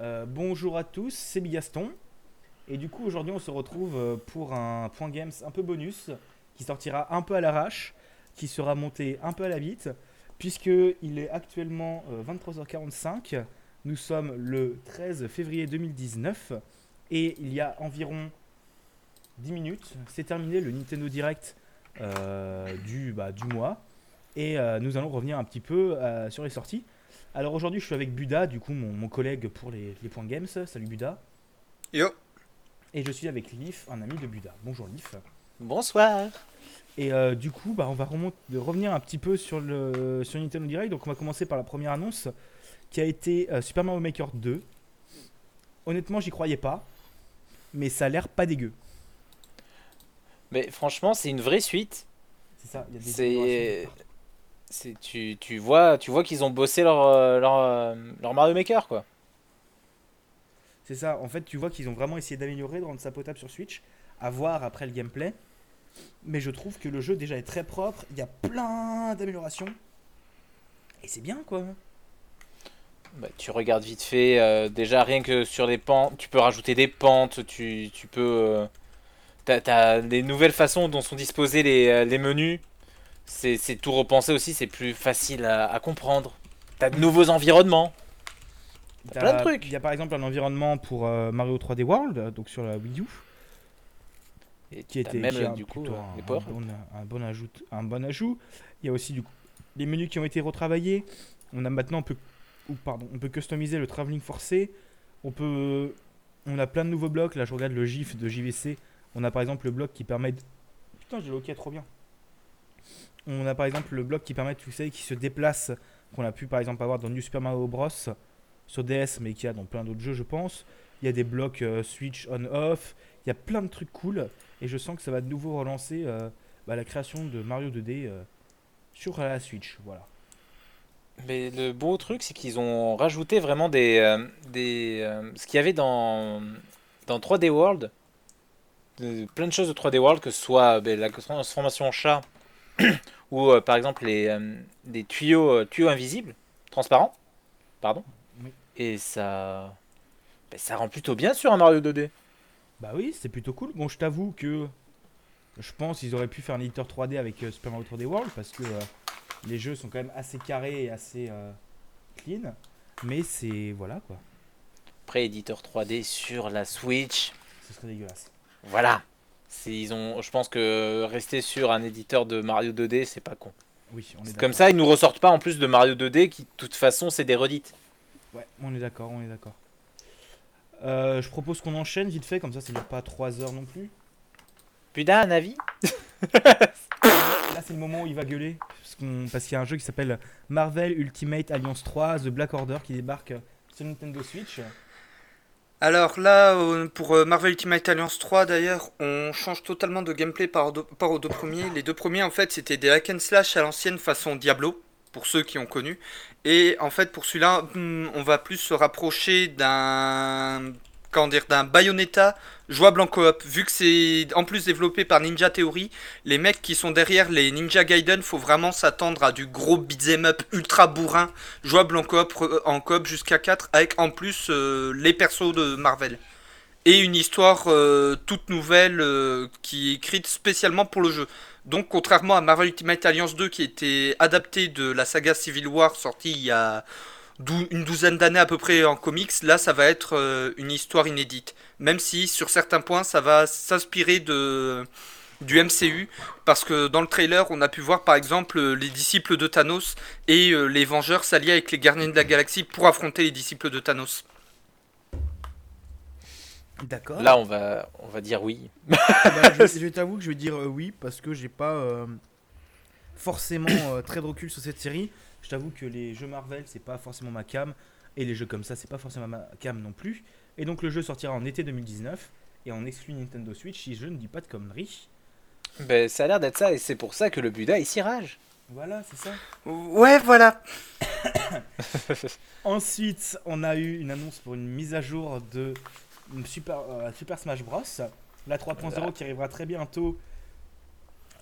Euh, bonjour à tous, c'est Bigaston. Et du coup, aujourd'hui, on se retrouve euh, pour un point games un peu bonus qui sortira un peu à l'arrache, qui sera monté un peu à la vite, puisque il est actuellement euh, 23h45. Nous sommes le 13 février 2019 et il y a environ 10 minutes, c'est terminé le Nintendo Direct euh, du, bah, du mois. Et euh, nous allons revenir un petit peu euh, sur les sorties. Alors aujourd'hui, je suis avec Buda, du coup, mon, mon collègue pour les, les points games. Salut Buda. Yo. Et je suis avec Lif, un ami de Buda. Bonjour Lif. Bonsoir. Et euh, du coup, bah, on va remont- de revenir un petit peu sur le sur Nintendo Direct. Donc on va commencer par la première annonce qui a été euh, Super Mario Maker 2. Honnêtement, j'y croyais pas, mais ça a l'air pas dégueu. Mais franchement, c'est une vraie suite. C'est ça. il y a des C'est, améliorations. c'est tu, tu vois, tu vois qu'ils ont bossé leur euh, leur, euh, leur Mario Maker quoi. C'est ça. En fait, tu vois qu'ils ont vraiment essayé d'améliorer, de rendre ça potable sur Switch. À voir après le gameplay. Mais je trouve que le jeu déjà est très propre. Il y a plein d'améliorations. Et c'est bien quoi. Bah, tu regardes vite fait. euh, déjà rien que sur les pentes, tu peux rajouter des pentes. Tu, tu peux. euh, t'as, t'as des nouvelles façons dont sont disposés les, les menus. C'est, c'est tout repensé aussi. C'est plus facile à, à comprendre. T'as de nouveaux environnements. T'as- plein de trucs. Il y a par exemple un environnement pour euh, Mario 3D World, euh, donc sur la Wii U, Et qui était même qui du coup euh, un, les un bon, un bon ajout. Un bon ajout. Il y a aussi du coup les menus qui ont été retravaillés. On a maintenant on peut ou pardon, on peut customiser le travelling forcé. On peut on a plein de nouveaux blocs. Là, je regarde le GIF de JVC. On a par exemple le bloc qui permet de... Putain, j'ai le OK trop bien. On a par exemple le bloc qui permet, tu sais, qui se déplace, qu'on a pu par exemple avoir dans New Super Mario Bros. sur DS, mais qu'il y a dans plein d'autres jeux, je pense. Il y a des blocs euh, Switch on-off. Il y a plein de trucs cool. Et je sens que ça va de nouveau relancer euh, bah, la création de Mario 2D euh, sur la Switch. Voilà. Mais le beau truc, c'est qu'ils ont rajouté vraiment des, ce qu'il y avait dans, dans 3D World, de- plein de choses de 3D World, que ce soit ben, la transformation en chat ou euh, par exemple les, euh, des tuyaux, euh, tuyaux invisibles, transparents, pardon. Oui. Et ça, ben, ça rend plutôt bien sur un Mario 2D. Bah oui, c'est plutôt cool. Bon, je t'avoue que je pense qu'ils auraient pu faire un éditeur 3D avec Super Mario 3D World parce que les jeux sont quand même assez carrés et assez clean. Mais c'est. Voilà quoi. Après, éditeur 3D sur la Switch, Ce serait dégueulasse. voilà. Ils ont, je pense que rester sur un éditeur de Mario 2D, c'est pas con. Oui, on est C'est d'accord. Comme ça, ils nous ressortent pas en plus de Mario 2D qui, de toute façon, c'est des redites. Ouais, on est d'accord, on est d'accord. Euh, je propose qu'on enchaîne vite fait, comme ça ça dure pas 3 heures non plus. Putain, un avis? Là, c'est le moment où il va gueuler. Parce qu'il y a un jeu qui s'appelle Marvel Ultimate Alliance 3 The Black Order qui débarque sur Nintendo Switch. Alors là, euh, pour euh, Marvel Ultimate Alliance 3 d'ailleurs, on change totalement de gameplay par, rapport aux- deux premiers. Les deux premiers en fait c'était des hack and slash à l'ancienne façon Diablo, pour ceux qui ont connu. Et en fait pour celui-là, hmm, on va plus se rapprocher d'un comment dire d'un Bayonetta jouable en coop. Vu que c'est en plus développé par Ninja Theory, les mecs qui sont derrière les Ninja Gaiden, faut vraiment s'attendre à du gros beat'em up ultra bourrin jouable en coop, en coop jusqu'à 4 avec en plus euh, les persos de Marvel. Et une histoire euh, toute nouvelle euh, qui est écrite spécialement pour le jeu. Donc contrairement à Marvel Ultimate Alliance 2 qui était adapté de la saga Civil War sortie il y a dou- une douzaine d'années à peu près en comics, là ça va être euh, une histoire inédite. Même si sur certains points ça va s'inspirer de du MCU parce que dans le trailer on a pu voir par exemple euh, les disciples de Thanos et euh, les Vengeurs s'allient avec les Gardiens de la Galaxie pour affronter les disciples de Thanos. D'accord. Là, on va, on va dire oui. Bah, je, je t'avoue que je vais dire euh, oui parce que j'ai pas euh, forcément euh, très de recul sur cette série. Je t'avoue que les jeux Marvel c'est pas forcément ma cam et les jeux comme ça c'est pas forcément ma cam non plus. Et donc le jeu sortira en été 2019 et en exclut Nintendo Switch si je ne dis pas de conneries. Ben, ça a l'air d'être ça, et c'est pour ça que le Buddha, il s'y rage. Voilà, c'est ça. Ouais, voilà. Ensuite, on a eu une annonce pour une mise à jour de Super, euh, Super Smash Bros. La 3.0 Voilà. qui arrivera très bientôt.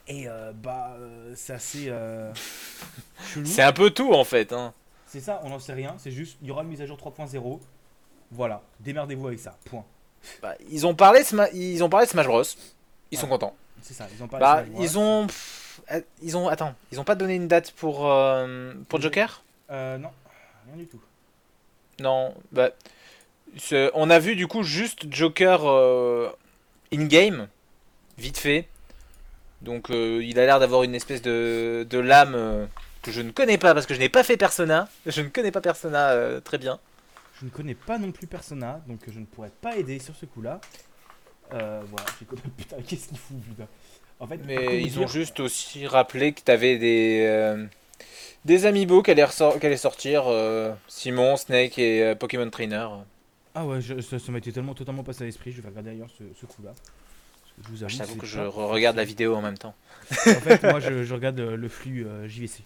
Et euh, bah, euh, c'est assez euh, chelou. C'est un peu tout, en fait. Hein. C'est ça, on n'en sait rien. C'est juste, il y aura une mise à jour 3.0. Voilà, démerdez-vous avec ça. Point. Bah, ils, ont parlé ils ont parlé de Smash Bros. Ils sont contents. C'est ça, ils ont pas Bah, ils ont. pff, euh, Ils ont. Attends, ils ont pas donné une date pour, pour Joker Euh, non, rien du tout. Non. Bah. On a vu du coup juste Joker euh, in-game, vite fait. Donc euh, il a l'air d'avoir une espèce de, de lame euh, que je ne connais pas parce que je n'ai pas fait Persona. Je ne connais pas Persona euh, très bien. Je ne connais pas non plus Persona, donc je ne pourrais pas aider sur ce coup-là. Voilà, j'ai. Putain, qu'est-ce qu'il fout, putain. En fait, Mais ils ont juste aussi rappelé que tu avais des, des amiibo qui allaient, ressor- qui allaient sortir Simon, Snake et Pokémon Trainer. Ah ouais, je- ça, ça m'a été tellement, totalement passé à l'esprit, je vais regarder ailleurs ce, ce coup-là. Je vous avoue, Je que je regarde la vidéo en même temps. En fait, moi, je, je regarde euh, le flux euh, JVC.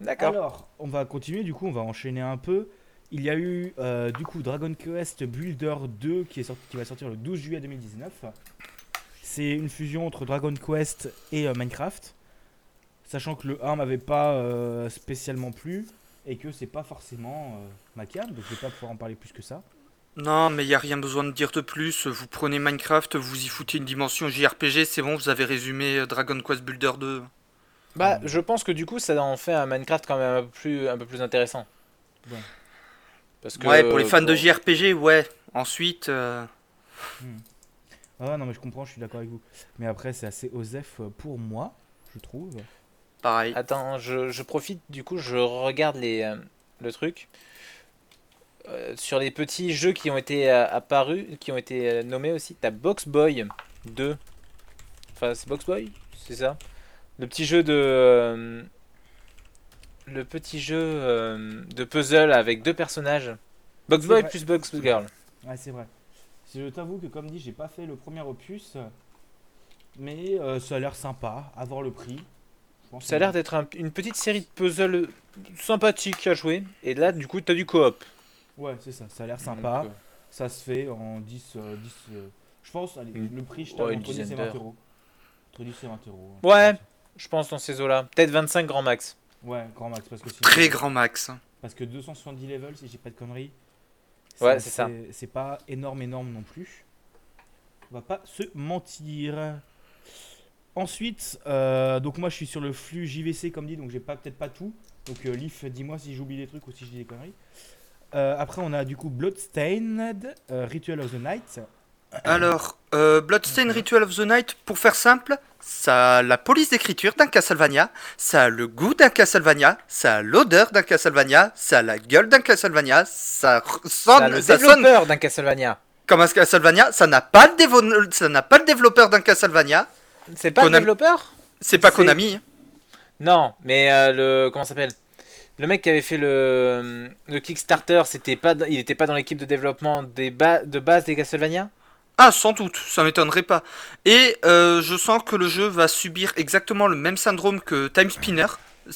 D'accord. Alors, on va continuer, du coup, on va enchaîner un peu. Il y a eu, euh, du coup, Dragon Quest Builder 2 qui, est sorti, qui va sortir le 12 juillet 2019. C'est une fusion entre Dragon Quest et euh, Minecraft. Sachant que le 1 m'avait pas euh, spécialement plu et que c'est pas forcément euh, ma cam, donc je vais pas pouvoir en parler plus que ça. Non, mais il n'y a rien besoin de dire de plus. Vous prenez Minecraft, vous y foutez une dimension JRPG, c'est bon, vous avez résumé euh, Dragon Quest Builder 2. Bah, je pense que du coup, ça en fait un Minecraft quand même un peu plus, un peu plus intéressant. Ouais. Parce que, Ouais, pour les fans de JRPG, ouais. Ensuite, euh, Ah non, mais je comprends, je suis d'accord avec vous. Mais après, c'est assez osef pour moi, je trouve. pareil. Attends, je, je profite, du coup, je regarde les, euh, le truc. Euh, sur les petits jeux qui ont été euh, apparus, qui ont été euh, nommés aussi, t'as Box Boy 2. Enfin, c'est Box Boy C'est ça Le petit jeu de. le petit jeu de puzzle avec deux personnages. Box Boy vrai. plus Box Girl. Ouais, c'est vrai. Je t'avoue que, comme dit, j'ai pas fait le premier opus. Mais euh, ça a l'air sympa, à voir le prix. Ça a l'air d'être un- une petite série de puzzles sympathiques à jouer. Et là, du coup, t'as du coop. Ouais, c'est ça, ça a l'air sympa. Donc, euh, Ça se fait en 10. euh, 10 euh, je pense, allez, le prix, je ouais, tape une entre 10 et dizaine 20 d'heures. euros. Entre 10 et 20 euros. hein. Ouais. je pense dans ces eaux-là. Peut-être 25 grand max. Ouais, grand max. Parce que, sinon- Très grand max. parce que 270 levels, si j'ai pas de conneries. Ouais, c'est ça. C'est pas énorme, énorme non plus. On va pas se mentir. Ensuite, euh, donc moi je suis sur le flux JVC comme dit, donc j'ai pas peut-être pas tout. Donc euh, Leaf, dis-moi si j'oublie des trucs ou si je dis des conneries. Euh, après on a du coup Bloodstained, euh, Ritual of the Night. Alors, euh, Bloodstained Ritual of the Night, pour faire simple, ça a la police d'écriture d'un Castlevania, ça a le goût d'un Castlevania, ça a l'odeur d'un Castlevania, ça a la gueule d'un Castlevania, ça sonne, T'as le ça sonne développeur d'un Castlevania. comme un Castlevania, ça n'a pas le, dévo- ça n'a pas le développeur d'un Castlevania, C'est pas le Konami. développeur? C'est pas Konami. Non, mais euh, le comment ça s'appelle? Le mec qui avait fait le, Kickstarter, c'était pas, il était pas dans l'équipe de développement de base des Castlevania? Ah, sans doute, ça m'étonnerait pas. Et euh, je sens que le jeu va subir exactement le même syndrome que Time Spinner.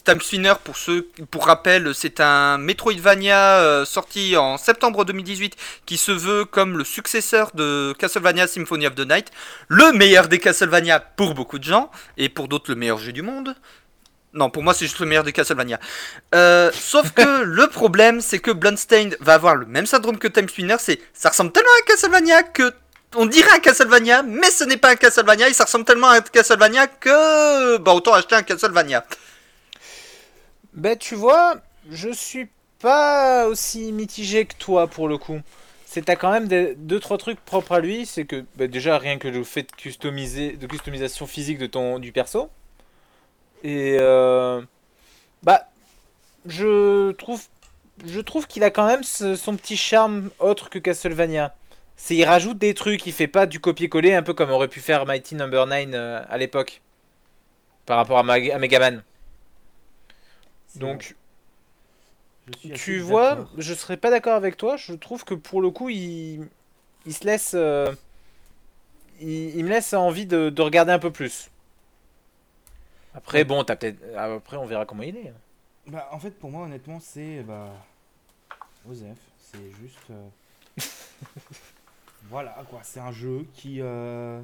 Time Spinner, pour ceux, pour rappel, c'est un Metroidvania euh, sorti en septembre 2018 qui se veut comme le successeur de Castlevania Symphony of the Night, le meilleur des Castlevania pour beaucoup de gens et pour d'autres le meilleur jeu du monde. Non, pour moi c'est juste le meilleur des Castlevania. Euh, sauf que le problème, c'est que Bloodstained va avoir le même syndrome que Time Spinner, c'est ça ressemble tellement à Castlevania que on dirait un Castlevania, mais ce n'est pas un Castlevania, et ça ressemble tellement à un Castlevania que bah autant acheter un Castlevania. Ben tu vois, je suis pas aussi mitigé que toi pour le coup. C'est t'as quand même des, deux trois trucs propres à lui, c'est que ben, déjà rien que le fait de customiser, de customisation physique de ton du perso. Et euh, bah je trouve je trouve qu'il a quand même ce- son petit charme autre que Castlevania. C'est il rajoute des trucs, il fait pas du copier-coller un peu comme aurait pu faire Mighty Number 9 euh, à l'époque par rapport à, Mag- à Megaman. Donc tu vois, je serais pas d'accord avec toi. Je trouve que pour le coup, il, il se laisse, euh, il, il me laisse envie de, de regarder un peu plus. Après, bon, t'as peut-être, après, on verra comment il est. Bah, en fait, pour moi, honnêtement, c'est. Bah. Osef, c'est juste. euh, voilà, quoi. C'est un jeu qui. euh,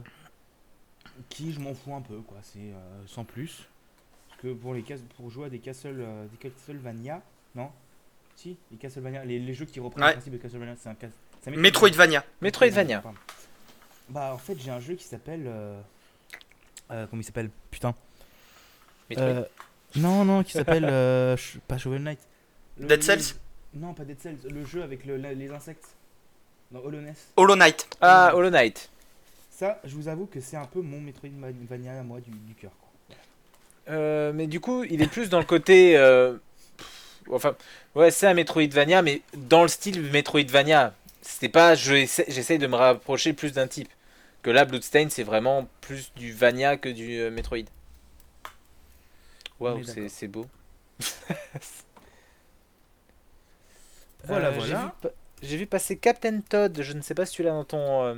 Qui, je m'en fous un peu, quoi. C'est euh, sans plus. Parce que pour, les cas... pour jouer à des Castle... des Castlevania, non? Si, les Castlevania, les, les jeux qui reprennent Ouais. le principe de Castlevania, c'est un cas. un Metroidvania. Metroidvania. pardon. Bah en fait j'ai un jeu qui s'appelle. comment il s'appelle? Putain. Metroid. Euh, non non qui s'appelle euh, ch- pas Shovel Knight. Le- Dead le- Cells Non pas Dead Cells, le jeu avec le- la- les insectes. Non Hollow Ness. Hollow Knight. Ah, Hollow Knight. Ça je vous avoue que c'est un peu mon Metroidvania à moi du, du cœur. quoi. Euh, mais du coup, il est plus dans le côté. euh, pff, enfin, ouais, c'est un Metroidvania, mais dans le style Metroidvania. C'était pas. je essa- J'essaye de me rapprocher plus d'un type. Que là, Bloodstain, c'est vraiment plus du Vania que du euh, Metroid. Waouh, est c'est beau. Voilà, Euh, j'ai voilà. J'ai vu passer Captain Todd, je ne sais pas si tu l'as dans ton. euh,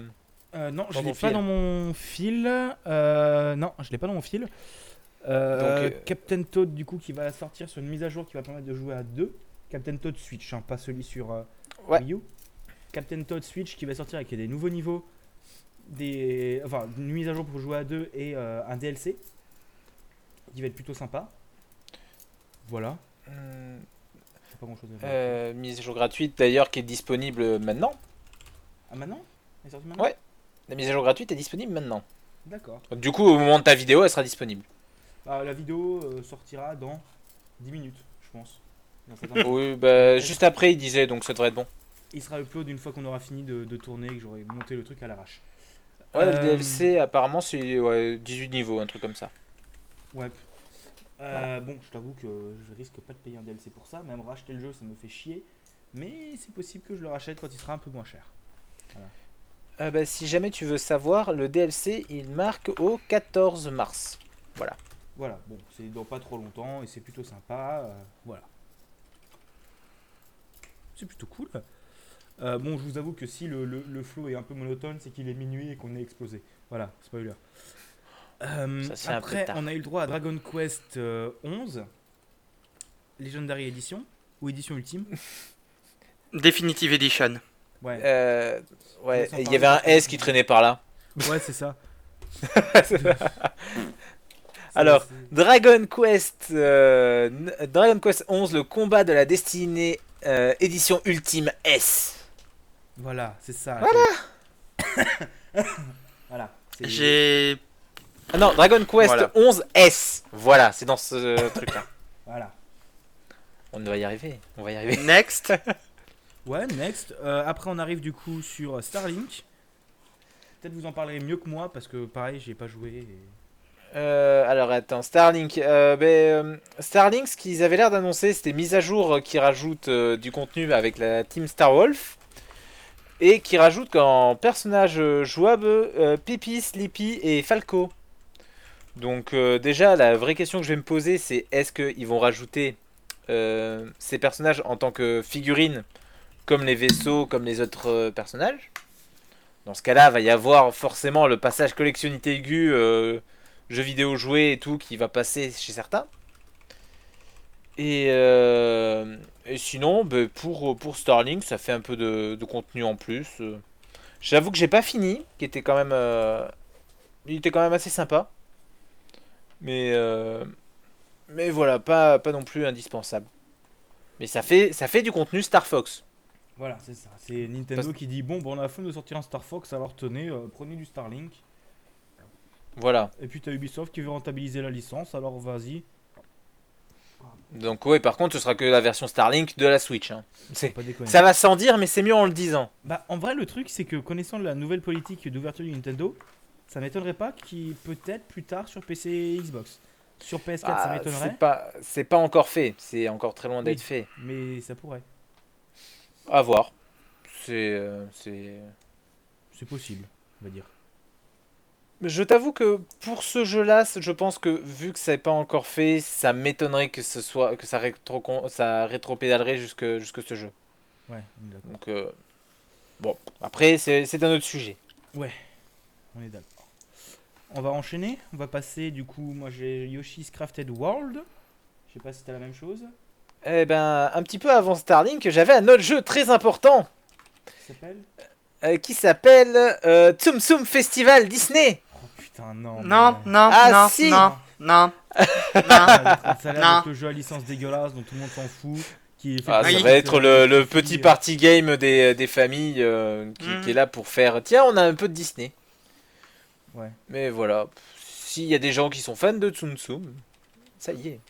Euh, non, je Dans l'ai pas dans mon fil. Non, je l'ai pas dans mon fil. Donc, Captain Toad, du coup, qui va sortir sur une mise à jour qui va permettre de jouer à deux. Captain Toad Switch, hein, pas celui sur Ouais. Wii U. Captain Toad Switch qui va sortir avec des nouveaux niveaux, des, enfin, une mise à jour pour jouer à deux et un DLC qui va être plutôt sympa. Voilà, hmm, pas grand chose euh, mise à jour gratuite d'ailleurs qui est disponible maintenant. Ah, maintenant? Elle est sortie maintenant? Ouais. La mise à jour gratuite est disponible maintenant. D'accord. Donc, du coup, au moment de ta vidéo, elle sera disponible. Ah, la vidéo euh, sortira dans 10 minutes, je pense. Oui, bah, juste après, il disait, donc ça devrait être bon. Il sera upload une fois qu'on aura fini de, de tourner et que j'aurai monté le truc à l'arrache. Ouais, le Euh, DLC, apparemment, c'est ouais, 18 niveaux, un truc comme ça. Ouais. Euh, Bon, je t'avoue que je risque pas de payer un DLC pour ça. Même racheter le jeu, ça me fait chier. Mais c'est possible que je le rachète quand il sera un peu moins cher. Euh, bah, si jamais tu veux savoir, le DLC, il marque au 14 mars. Voilà, bon, c'est dans pas trop longtemps et c'est plutôt sympa. euh, voilà. C'est plutôt cool. Euh, bon, je vous avoue que si le, le, le flow est un peu monotone, c'est qu'il est minuit et qu'on est explosé. Voilà, spoiler. Euh, Ça, après, on a eu le droit à Dragon Quest euh, 11, Legendary Edition ou Édition Ultime. Definitive Edition. Ouais, Euh, ouais, il y avait un S qui traînait par là. ouais, c'est ça. Alors, Dragon Quest, euh, Dragon Quest 11, le combat de la destinée, euh, édition ultime S. Voilà, c'est ça. Voilà. voilà. J'ai. Ah non, Dragon Quest Voilà. 11 S. Voilà, c'est dans ce truc-là. Voilà. On va y arriver, on va y arriver. Next. Ouais, next. Euh, après, on arrive du coup sur Starlink. Peut-être vous en parlerez mieux que moi parce que pareil, j'ai pas joué. et- Euh, alors attends, Starlink. euh, ben, euh, Starlink, ce qu'ils avaient l'air d'annoncer, c'était mise à jour euh, qui rajoute euh, du contenu avec la team Starwolf. Et qui rajoute qu'en personnage euh, jouable euh, Pipi, Sleepy et Falco. Donc euh, déjà, la vraie question que je vais me poser, c'est est-ce qu'ils vont rajouter euh, ces personnages en tant que figurines, comme les vaisseaux, comme les autres euh, personnages? Dans ce cas-là, va y avoir forcément le passage collectionnité aiguë. jeux vidéo joués et tout qui va passer chez certains. Et, et sinon, ben, pour, Starlink, ça fait un peu de, de contenu en plus. J'avoue que j'ai pas fini, qui était quand même, il était quand même assez sympa. Mais, euh, mais voilà, pas, pas non plus indispensable. Mais ça fait, ça fait du contenu Star Fox. Voilà, c'est ça. C'est Nintendo Parce- qui dit bon, bon, on a flemme de sortir un Star Fox, alors tenez, euh, prenez du Starlink. Voilà. Et puis t'as Ubisoft qui veut rentabiliser la licence, alors vas-y. Donc ouais, par contre, ce sera que la version Starlink de la Switch. hein. C'est-. Ça va sans dire, mais c'est mieux en le disant. Bah, en vrai, le truc, c'est que connaissant la nouvelle politique d'ouverture du Nintendo, ça m'étonnerait pas qu'il peut-être plus tard sur PC et Xbox. Sur PS4, ça Ah, m'étonnerait, c'est pas, c'est pas encore fait. C'est encore très loin d'être Oui. fait. mais ça pourrait. À voir. C'est, euh, c'est. C'est possible, on va dire. Je t'avoue que pour ce jeu-là, je pense que vu que ça n'est pas encore fait, ça m'étonnerait que ce soit que ça rétro ça rétropédalerait jusque jusque ce jeu. Ouais. Donc euh, bon, après c'est c'est un autre sujet. On est d'accord. On va enchaîner. On va passer, du coup, moi j'ai Yoshi's Crafted World. Je sais pas si t'as la même chose. Eh ben, un petit peu avant Starlink, j'avais un autre jeu très important euh, qui s'appelle euh, Tsum Tsum Festival Disney. Oh putain, non. Non, mais- non, Ah, non, si. non, non, non. Ça a l'air d'être- le jeu à licence dégueulasse dont tout le monde s'en fout. Qui fait Ah, ça va être le, petit party game des, des familles euh, qui, qui est là pour faire. Tiens, on a un peu de Disney. Ouais. Mais voilà, s'il y a des gens qui sont fans de Tsum Tsum, ça y est.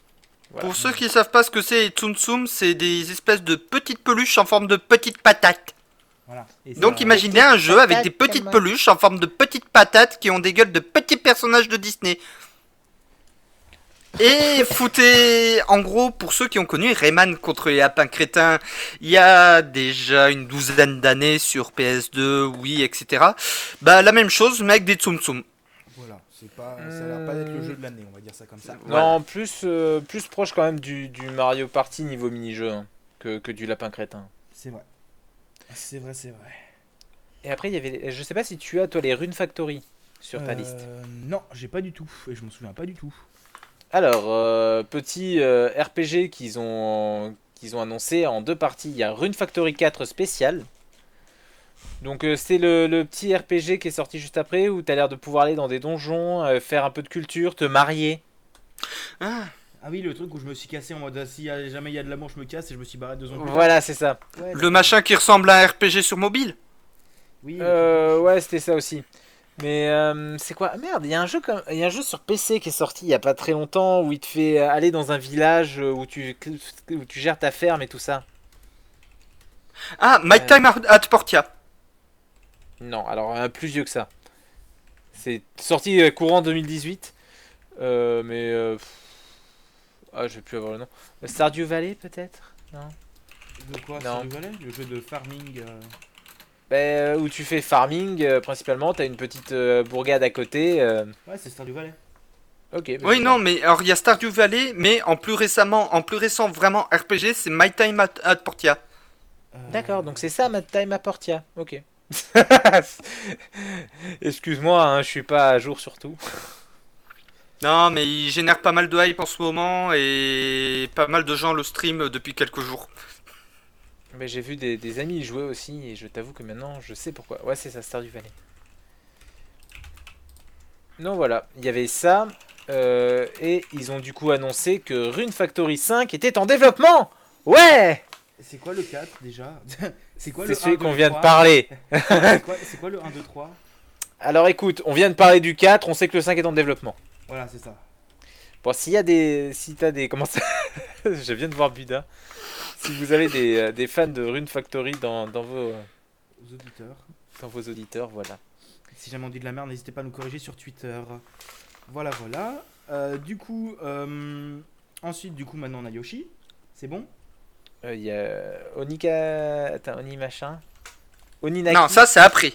Voilà. Pour ceux qui savent pas ce que c'est, Tsum Tsum, c'est des espèces de petites peluches en forme de petites patates. Voilà. Et Donc imaginez un jeu avec des petites peluches en forme de petites patates qui ont des gueules de petits personnages de Disney. Et foutez, en gros, pour ceux qui ont connu Rayman contre les lapins crétins, il y a déjà une douzaine d'années sur PS2, Wii, etc. Bah la même chose, mais avec des Tsum Tsum. Voilà, c'est pas, ça a l'air pas d'être le jeu de l'année, on va dire ça comme ça. Non, plus, euh, plus proche quand même du, du Mario Party niveau mini-jeu hein, que, que du lapin crétin. C'est vrai. C'est vrai, c'est vrai. Et après, il y avait. Je sais pas si tu as, toi, les Rune Factory sur ta Euh, liste. Non, j'ai pas du tout. Et je m'en souviens pas du tout. Alors, euh, petit euh, RPG qu'ils ont, qu'ils ont annoncé en deux parties. Il y a Rune Factory 4 spécial. Donc, euh, c'est le, le petit RPG qui est sorti juste après où tu as l'air de pouvoir aller dans des donjons, euh, faire un peu de culture, te marier. Ah, Ah oui, le truc où je me suis cassé en mode ah, si jamais il y a de l'amour, je me casse et je me suis barré deux ans plus tard. Voilà, c'est ça. Ouais, le machin qui ressemble à un RPG sur mobile? Oui, Euh, ouais, c'était ça aussi. Mais euh, c'est quoi? Ah, Merde, il y a un jeu comme il y a un jeu sur PC qui est sorti il y a pas très longtemps où il te fait aller dans un village euh, où tu où tu gères ta ferme et tout ça. Ah, My Euh. Time at Portia. Non, alors un plus vieux que ça. C'est sorti euh, courant 2018. Euh, mais euh, ah, je vais plus avoir le nom. Stardew Valley peut-être? Non? De quoi? Non. du Valais Le jeu de farming. Ben, où tu fais farming euh, principalement, t'as une petite euh, bourgade à côté. euh, Ouais, c'est Stardew Valley. Ok. ben, Oui, c'est non, mais alors il y a Stardew Valley, mais en plus récemment, en plus récent vraiment RPG, c'est My Time at, at Portia. Euh, D'accord, donc c'est ça ma time à Portia. Ok. Excuse-moi, hein, je suis pas à jour sur tout. Non, mais il génère pas mal de hype en ce moment et pas mal de gens le stream depuis quelques jours. Mais j'ai vu des, des amis jouer aussi et je t'avoue que maintenant je sais pourquoi. Ouais, c'est ça, Stardew Valley. Non, voilà, il y avait ça. euh, et ils ont du coup annoncé que Rune Factory 5 était en développement. Ouais C'est quoi le 4 déjà? C'est quoi C'est le celui 1, 2, qu'on vient de 3? parler. C'est quoi, c'est quoi le 1, 2, 3 Alors écoute, on vient de parler du 4, on sait que le 5 est en développement. Voilà, c'est ça. Bon, s'il y a des. Si t'as des. Comment ça? Je viens de voir Buda. Si vous avez des, euh, des fans de Rune Factory dans, dans, vos, euh, auditeurs. dans vos auditeurs, voilà. Si jamais on dit de la merde, n'hésitez pas à nous corriger sur Twitter. Voilà, voilà. Euh, du coup, euh, ensuite, du coup, maintenant on a Yoshi. C'est bon? Euh, Il y a Onika. Attends, Oni machin. Oninaki. Non, ça c'est après.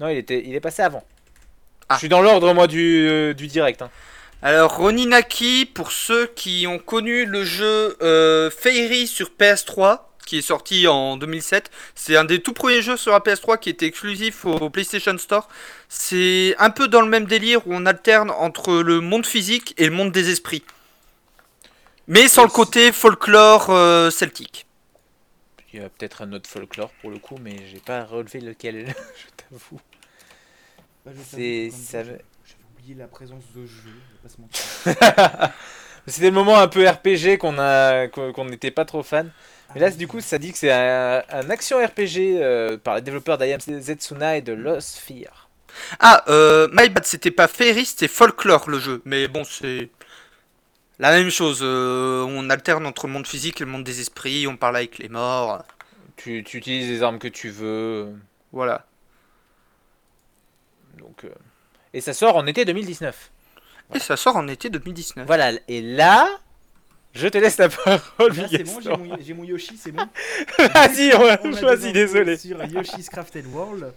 Non, il, était, il est passé avant. Ah. Je suis dans l'ordre, moi, du, euh, du direct. hein. Alors Roninaki, pour ceux qui ont connu le jeu euh, Fairy sur PS3, qui est sorti en 2007, c'est un des tout premiers jeux sur la PS3 qui était exclusif au, au PlayStation Store. C'est un peu dans le même délire où on alterne entre le monde physique et le monde des esprits. Mais sans le côté folklore euh, celtique. Il y a peut-être un autre folklore pour le coup, mais j'ai pas relevé lequel, je t'avoue. Bah, je C'est- t'avoue ça J'avais oublié la présence de jeu, je vais pas se mentir. C'était le moment un peu RPG qu'on a qu'on qu'on n'était pas trop fan. Mais là, Ah, du coup, ça dit que c'est un, un action RPG euh, par les développeurs d'Ayam Zetsuna et de Lost Fear. Ah, euh, My Bad, c'était pas Fairy, c'était folklore le jeu. Mais bon, c'est la même chose. euh, on alterne entre le monde physique et le monde des esprits, on parle avec les morts. Tu, tu utilises les armes que tu veux. Voilà. Donc, euh, Et ça sort en été 2019. Et ça sort en été 2019. Voilà, et là, je te laisse la parole. Là, c'est bon, j'ai mon, j'ai mon Yoshi, c'est bon. Vas-y, on On a choisis, désolé. Sur Yoshi's Crafted World,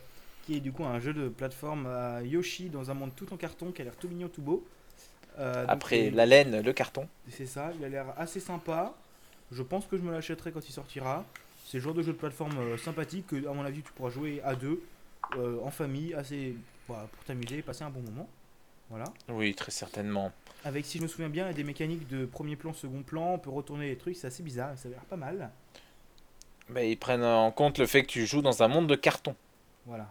qui est du coup un jeu de plateforme à Yoshi dans un monde tout en carton qui a l'air tout mignon, tout beau. Euh, Après la laine, le carton. C'est ça, il a l'air assez sympa. Je pense que je me l'achèterai quand il sortira. C'est le genre de jeu de plateforme euh, sympathique que, à mon avis, tu pourras jouer à deux, euh, en famille, assez pour t'amuser et passer un bon moment. Voilà. Oui, très certainement. Avec, si je me souviens bien, des mécaniques de premier plan, second plan, on peut retourner les trucs, c'est assez bizarre, ça a l'air pas mal. Mais ils prennent en compte le fait que tu joues dans un monde de carton. Voilà.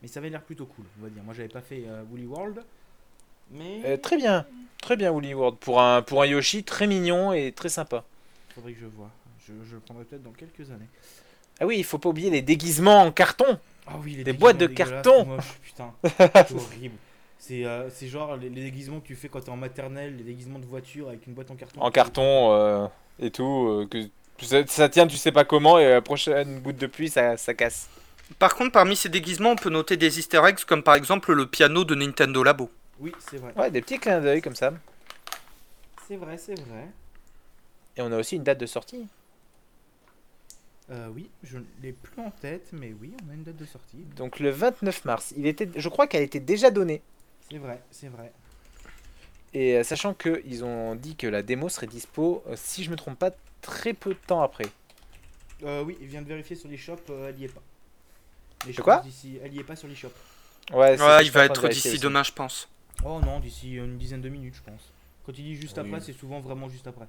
Mais ça avait l'air plutôt cool, on va dire. Moi, j'avais pas fait euh, Woolly World, mais Euh, très bien, très bien Woolly World. Pour un, pour un Yoshi très mignon et très sympa. faudrait que je vois. Je, je le prendrai peut-être dans quelques années. Ah oui, il faut pas oublier les déguisements en carton. Ah oui, les Des boîtes de carton. putain, c'est horrible. C'est euh, genre les, les déguisements que tu fais quand t'es en maternelle, les déguisements de voiture avec une boîte en carton. En carton euh, et tout. euh, que ça, ça tient, tu sais pas comment, et la prochaine goutte de pluie, ça, ça casse. Par contre, parmi ces déguisements, on peut noter des easter eggs comme par exemple le piano de Nintendo Labo. Oui, c'est vrai. Ouais, des petits clins d'œil comme ça. C'est vrai, c'est vrai. Et on a aussi une date de sortie. Euh, oui, je ne l'ai plus en tête, mais oui, on a une date de sortie. Donc le 29 mars. Il était, je crois qu'elle était déjà donnée. C'est vrai, c'est vrai. Et euh, sachant qu'ils ont dit que la démo serait dispo, euh, si je me trompe pas, très peu de temps après. Euh, oui, il vient de vérifier sur l'eShop, euh, elle y est pas. Mais je De quoi d'ici- Elle y est pas sur l'eShop. Ouais, Ouais, il va être d'ici aussi. demain, je pense. Oh non, d'ici une dizaine de minutes, je pense. Quand il dit juste Oui. après, c'est souvent vraiment juste après.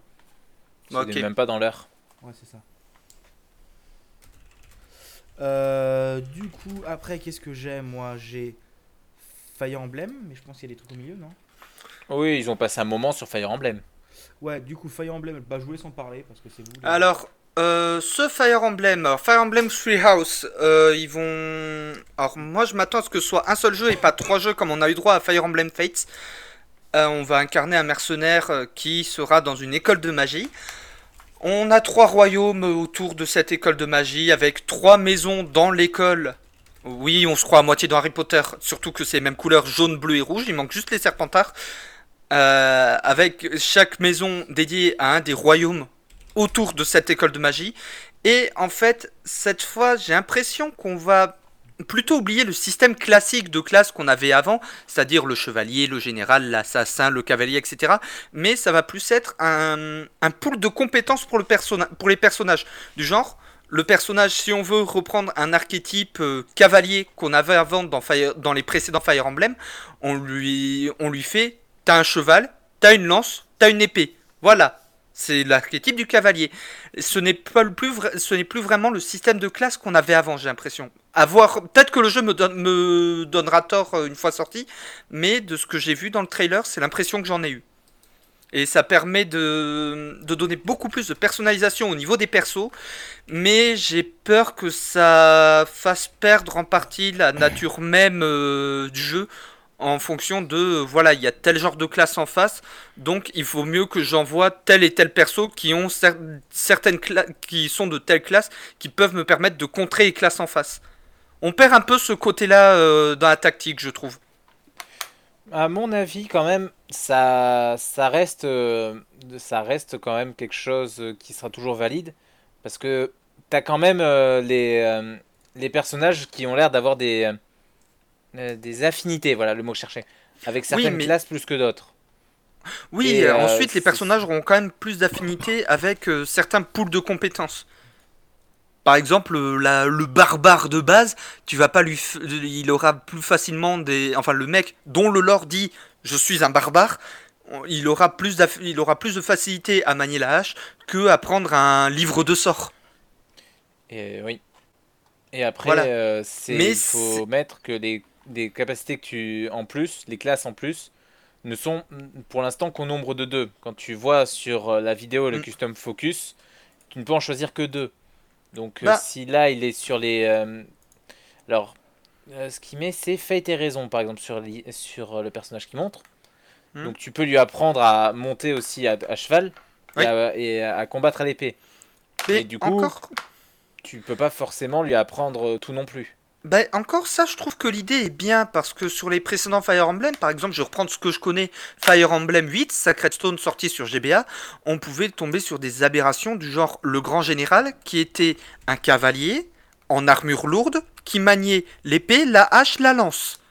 C'est Ok. même pas dans l'heure. Ouais, c'est ça. Euh, du coup, après, qu'est-ce que j'ai Moi, j'ai Fire Emblem, mais je pense qu'il y a des trucs au milieu, non? Oui, ils ont passé un moment sur Fire Emblem. Ouais, du coup, Fire Emblem, bah, je voulais s'en parler parce que c'est vous. les- Alors, euh, ce Fire Emblem, alors Fire Emblem Three House, euh, ils vont. Alors, moi, je m'attends à ce que ce soit un seul jeu et pas trois jeux comme on a eu droit à Fire Emblem Fates. Euh, on va incarner un mercenaire qui sera dans une école de magie. On a trois royaumes autour de cette école de magie avec trois maisons dans l'école. Oui, on se croit à moitié dans Harry Potter, surtout que c'est les mêmes couleurs jaune, bleu et rouge. Il manque juste les serpentards. Euh, avec chaque maison dédiée à un des royaumes autour de cette école de magie. Et en fait, cette fois, j'ai l'impression qu'on va plutôt oublier le système classique de classe qu'on avait avant, c'est-à-dire le chevalier, le général, l'assassin, le cavalier, etc. Mais ça va plus être un, pool de compétences pour, le pour les personnages. Du genre, le personnage, si on veut reprendre un archétype euh, cavalier qu'on avait avant dans les précédents Fire Emblem, on lui, on lui fait t'as un cheval, t'as une lance, t'as une épée. Voilà, c'est l'archétype du cavalier. Ce n'est pas le plus, ce n'est plus vraiment le système de classe qu'on avait avant, j'ai l'impression. À voir, peut-être que le jeu me, donne- me donnera tort euh, une fois sorti, mais de ce que j'ai vu dans le trailer, c'est l'impression que j'en ai eu. Et ça permet de, de donner beaucoup plus de personnalisation au niveau des persos, mais j'ai peur que ça fasse perdre en partie la nature même euh, du jeu en fonction de euh, voilà il y a tel genre de classe en face donc il faut mieux que j'envoie tel et tel perso qui ont cer- certaines qui sont de telle classe qui peuvent me permettre de contrer les classes en face. On perd un peu ce côté là dans la tactique je trouve. À mon avis, quand même, ça, ça reste, euh, ça reste quand même quelque chose euh, qui sera toujours valide, parce que t'as quand même euh, les, euh, les personnages qui ont l'air d'avoir des, euh, des affinités, voilà le mot que je cherchais, avec certaines mais- classes plus que d'autres. oui Et, euh, euh, ensuite les personnages auront quand même plus d'affinité avec euh, certains pools de compétences par exemple, la- le barbare de base, tu vas pas lui, f- il aura plus facilement des, enfin le mec dont le lore dit je suis un barbare, il aura plus il aura plus de facilité à manier la hache que à prendre un livre de sorts. Et oui. Et après, Voilà. euh, c'est, il faut mettre que les, les capacités que tu, en plus, les classes en plus, ne sont pour l'instant qu'au nombre de deux. Quand tu vois sur euh, la vidéo le Mm. custom focus, tu ne peux en choisir que deux. Donc euh, Bah. si là il est sur les, euh, alors euh, ce qu'il met c'est fate et raison par exemple sur, sur le personnage qui montre. Mm. Donc tu peux lui apprendre à monter aussi à, à cheval Oui. et, à, et à combattre à l'épée. Et du coup, encore, Tu peux pas forcément lui apprendre tout non plus. Ben, encore ça, je trouve que l'idée est bien parce que sur les précédents Fire Emblem, par exemple, je reprends ce que je connais, Fire Emblem 8, Sacred Stone sorti sur GBA, on pouvait tomber sur des aberrations du genre le grand général qui était un cavalier en armure lourde qui maniait l'épée, la hache, la lance.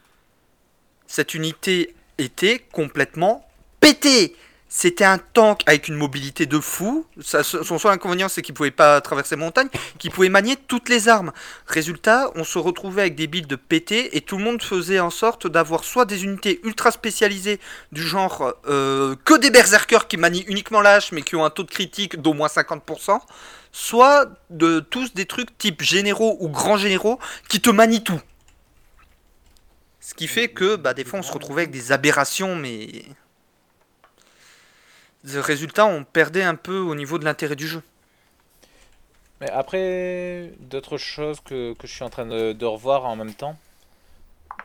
Cette unité était complètement pétée. C'était un tank avec une mobilité de fou. Son seul inconvénient, c'est qu'il pouvait pas traverser montagne, qu'il pouvait manier toutes les armes. Résultat, on se retrouvait avec des builds pétés et tout le monde faisait en sorte d'avoir soit des unités ultra spécialisées du genre euh, que des berserkers qui manient uniquement hache mais qui ont un taux de critique d'au moins 50%, soit de tous des trucs type généraux ou grands généraux qui te manient tout. Ce qui fait que bah, des fois on se retrouvait avec des aberrations mais... Le résultat, on perdait un peu au niveau de l'intérêt du jeu. Mais après, d'autres choses que, que je suis en train de, de revoir en même temps.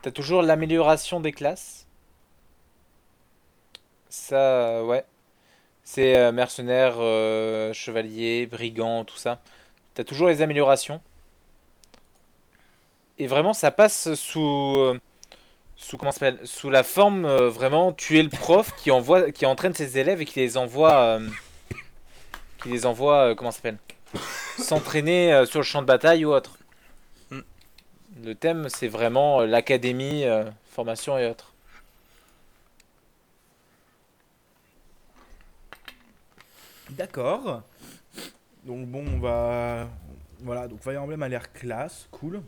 T'as toujours l'amélioration des classes. Ça, ouais. C'est euh, mercenaire, euh, chevalier, tout ça. T'as toujours les améliorations. Et vraiment, ça passe sous, euh, sous comment s'appelle Sous la forme euh, vraiment, tu es le prof qui envoie, qui entraîne ses élèves et qui les envoie, euh, qui les envoie, euh, comment s'appelle S'entraîner sur le champ de bataille ou autre. Mm. Le thème, c'est vraiment l'académie, formation et autres. D'accord. Donc bon, on va... Voilà, donc Fire Emblem a l'air classe, cool.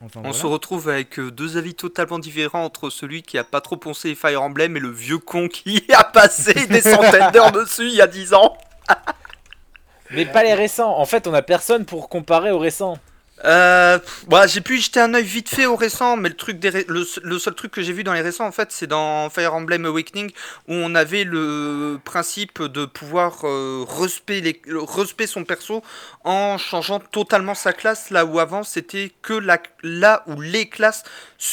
Enfin, On voilà. se retrouve avec euh, deux avis totalement différents entre celui qui a pas trop poncé Fire Emblem et le vieux con qui a passé des centaines d'heures dessus il y a 10 ans. Mais pas les récents. En fait, on a personne pour comparer aux récents. Euh, bah, j'ai pu jeter un œil vite fait au récent, mais le, truc le, seul truc que j'ai vu dans les récents, en fait, c'est dans Fire Emblem Awakening, où on avait le principe de pouvoir euh, son perso en changeant totalement sa classe, là où avant c'était que là où les classes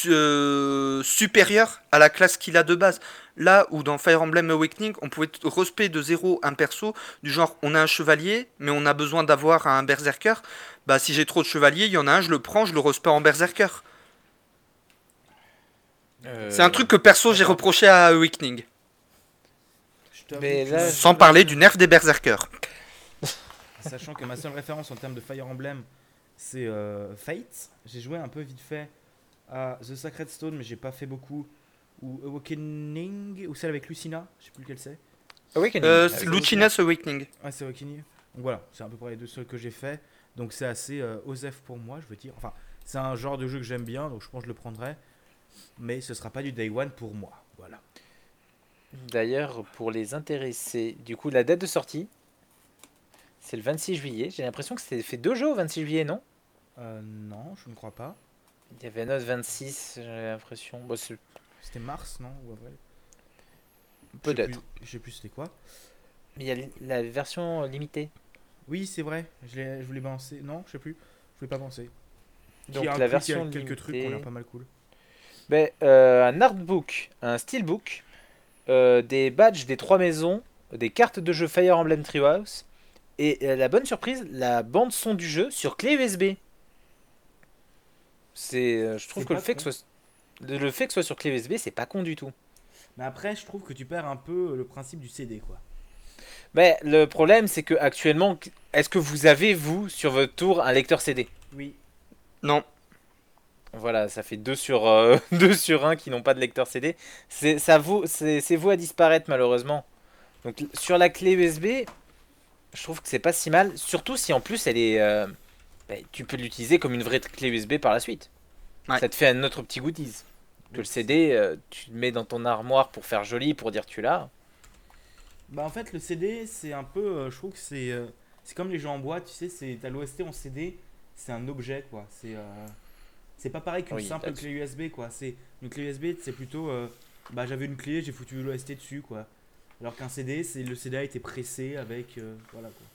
euh, supérieures à la classe qu'il a de base. Là où dans Fire Emblem Awakening, on pouvait t- respect de zéro un perso, du genre on a un chevalier, mais on a besoin d'avoir un berserker. Bah si j'ai trop de chevaliers, il y en a un, je le prends, je le respect en berserker. Euh, C'est un truc que perso j'ai reproché à Awakening. Mais je- Sans parler du nerf des berserkers. Sachant que ma seule référence en termes de Fire Emblem, c'est euh, Fate. J'ai joué un peu vite fait à The Sacred Stone, mais j'ai pas fait beaucoup. Ou Awakening, ou celle avec Lucina, je sais plus lequel c'est. Awakening. Euh, c'est Lucinas Awakening. Ah, c'est Awakening. Donc voilà, c'est à peu près les deux seuls que j'ai fait. Donc c'est assez euh, osef pour moi, je veux dire. Enfin, c'est un genre de jeu que j'aime bien, donc je pense que je le prendrai. Mais ce sera pas du day one pour moi. Voilà. D'ailleurs, pour les intéressés, du coup, la date de sortie, c'est le 26 juillet. J'ai l'impression que c'était fait deux jeux au 26 juillet, non? Euh, non, je ne crois pas. Il y avait un autre 26, j'ai l'impression. Bon, C'était mars, non Ou avril? Je sais Peut-être. plus- Je sais plus c'était quoi. Mais il y a la version limitée. Oui, c'est vrai. Je, l'ai- je voulais balancer. Non, je sais plus. Je voulais pas penser. Donc la version quelques trucs qui ont l'air pas mal cool. Ben, euh, un artbook, un steelbook, euh, des badges des trois maisons, des cartes de jeu Fire Emblem Treehouse, et euh, la bonne surprise, la bande son du jeu sur clé USB. C'est, je trouve que le fait que, soit, le fait que ce soit sur clé USB, c'est pas con du tout. Mais après, je trouve que tu perds un peu le principe du CD, quoi. Mais le problème, c'est que actuellement, est-ce que vous avez vous sur votre tour un lecteur CD Oui. Non. Voilà, ça fait 2 sur, euh, deux sur 1 qui n'ont pas de lecteur CD. C'est vous à disparaître malheureusement. Donc sur la clé USB, je trouve que c'est pas si mal. Surtout si en plus elle est, euh, bah, tu peux l'utiliser comme une vraie clé USB par la suite. Ouais. Ça te fait un autre petit goodies. Que le CD, euh, tu le mets dans ton armoire pour faire joli, pour dire tu l'as. Bah en fait, le CD, c'est un peu. euh, je trouve que c'est. euh, c'est comme les jeux en boîte, tu sais, c'est t'as l'OST en CD, c'est un objet, quoi. C'est. euh, c'est pas pareil qu'une Oui, simple là-dessus. clé USB, quoi. C'est une clé USB, c'est plutôt. euh, bah j'avais une clé, j'ai foutu l'OST dessus, quoi. Alors qu'un CD, c'est le CD a été pressé avec. euh, voilà, quoi.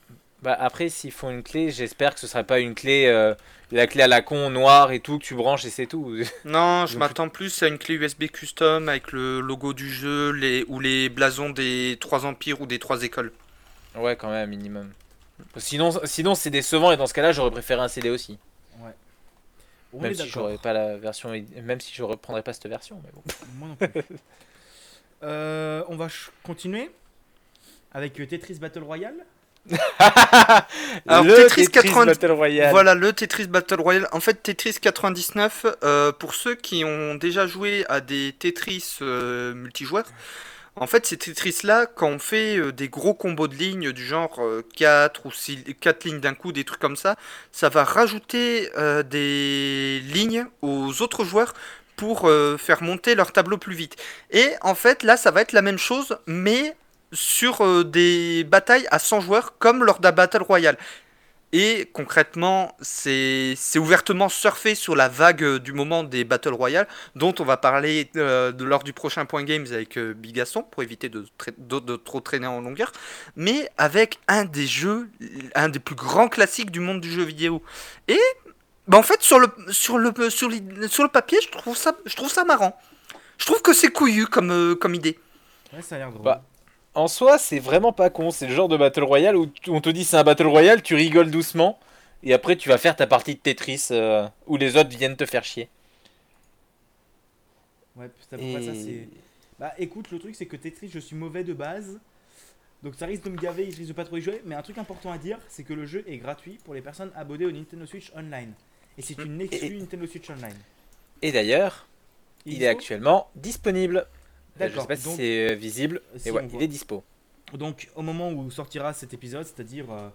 Bah après, s'ils font une clé, j'espère que ce serait pas une clé, euh, la clé à la con noire et tout que tu branches et c'est tout. Non, je Donc, m'attends plus à une clé USB custom avec le logo du jeu les, ou les blasons des trois empires ou des trois écoles. Ouais, quand même, minimum. Sinon, sinon c'est décevant et dans ce cas-là, j'aurais préféré un CD aussi. Ouais. On même si j'aurais pas la version, même si je reprendrais pas cette version. Mais bon. Moi non plus. Euh, on va continuer avec Tetris Battle Royale. Alors, le Tetris Tetris, 90 Battle Royale. Voilà le Tetris Battle Royale. En fait, Tetris 99, euh, pour ceux qui ont déjà joué à des Tetris euh, multijoueurs, en fait, ces Tetris-là, quand on fait euh, des gros combos de lignes du genre 4 ou 6, 4 lignes d'un coup, des trucs comme ça, ça va rajouter des lignes aux autres joueurs pour faire monter leur tableau plus vite. Et en fait, là, ça va être la même chose, mais sur euh, des batailles à 100 joueurs, comme lors d'un Battle Royale. Et concrètement, c'est c'est ouvertement surfé sur la vague euh, du moment des Battle Royale, dont on va parler euh, de- lors du prochain Point Games avec euh, Bigasson, pour éviter de, tra- de- de trop traîner en longueur, mais avec un des jeux, un des plus grands classiques du monde du jeu vidéo. Et bah en fait, sur le, sur, le, sur, sur le papier, je trouve, ça, je trouve ça marrant. Je trouve que c'est couillu comme, euh, comme idée. Ouais, ça a l'air drôle. Bah, En soi, c'est vraiment pas con. C'est le genre de Battle Royale où on te dit c'est un Battle Royale, tu rigoles doucement, et après tu vas faire ta partie de Tetris euh, où les autres viennent te faire chier. Ouais, c'est ça. C'est... Et... Bah écoute, le truc c'est que Tetris, je suis mauvais de base. Donc ça risque de me gaver, je risque de pas trop y jouer. Mais un truc important à dire, c'est que le jeu est gratuit pour les personnes abonnées au Nintendo Switch Online. Et c'est une exclue Nintendo Switch Online. et d'ailleurs, il est actuellement disponible. Je sais pas si donc- c'est euh, visible. Si, et ouais, on voit. il est dispo. Donc au moment où sortira cet épisode, c'est-à-dire euh,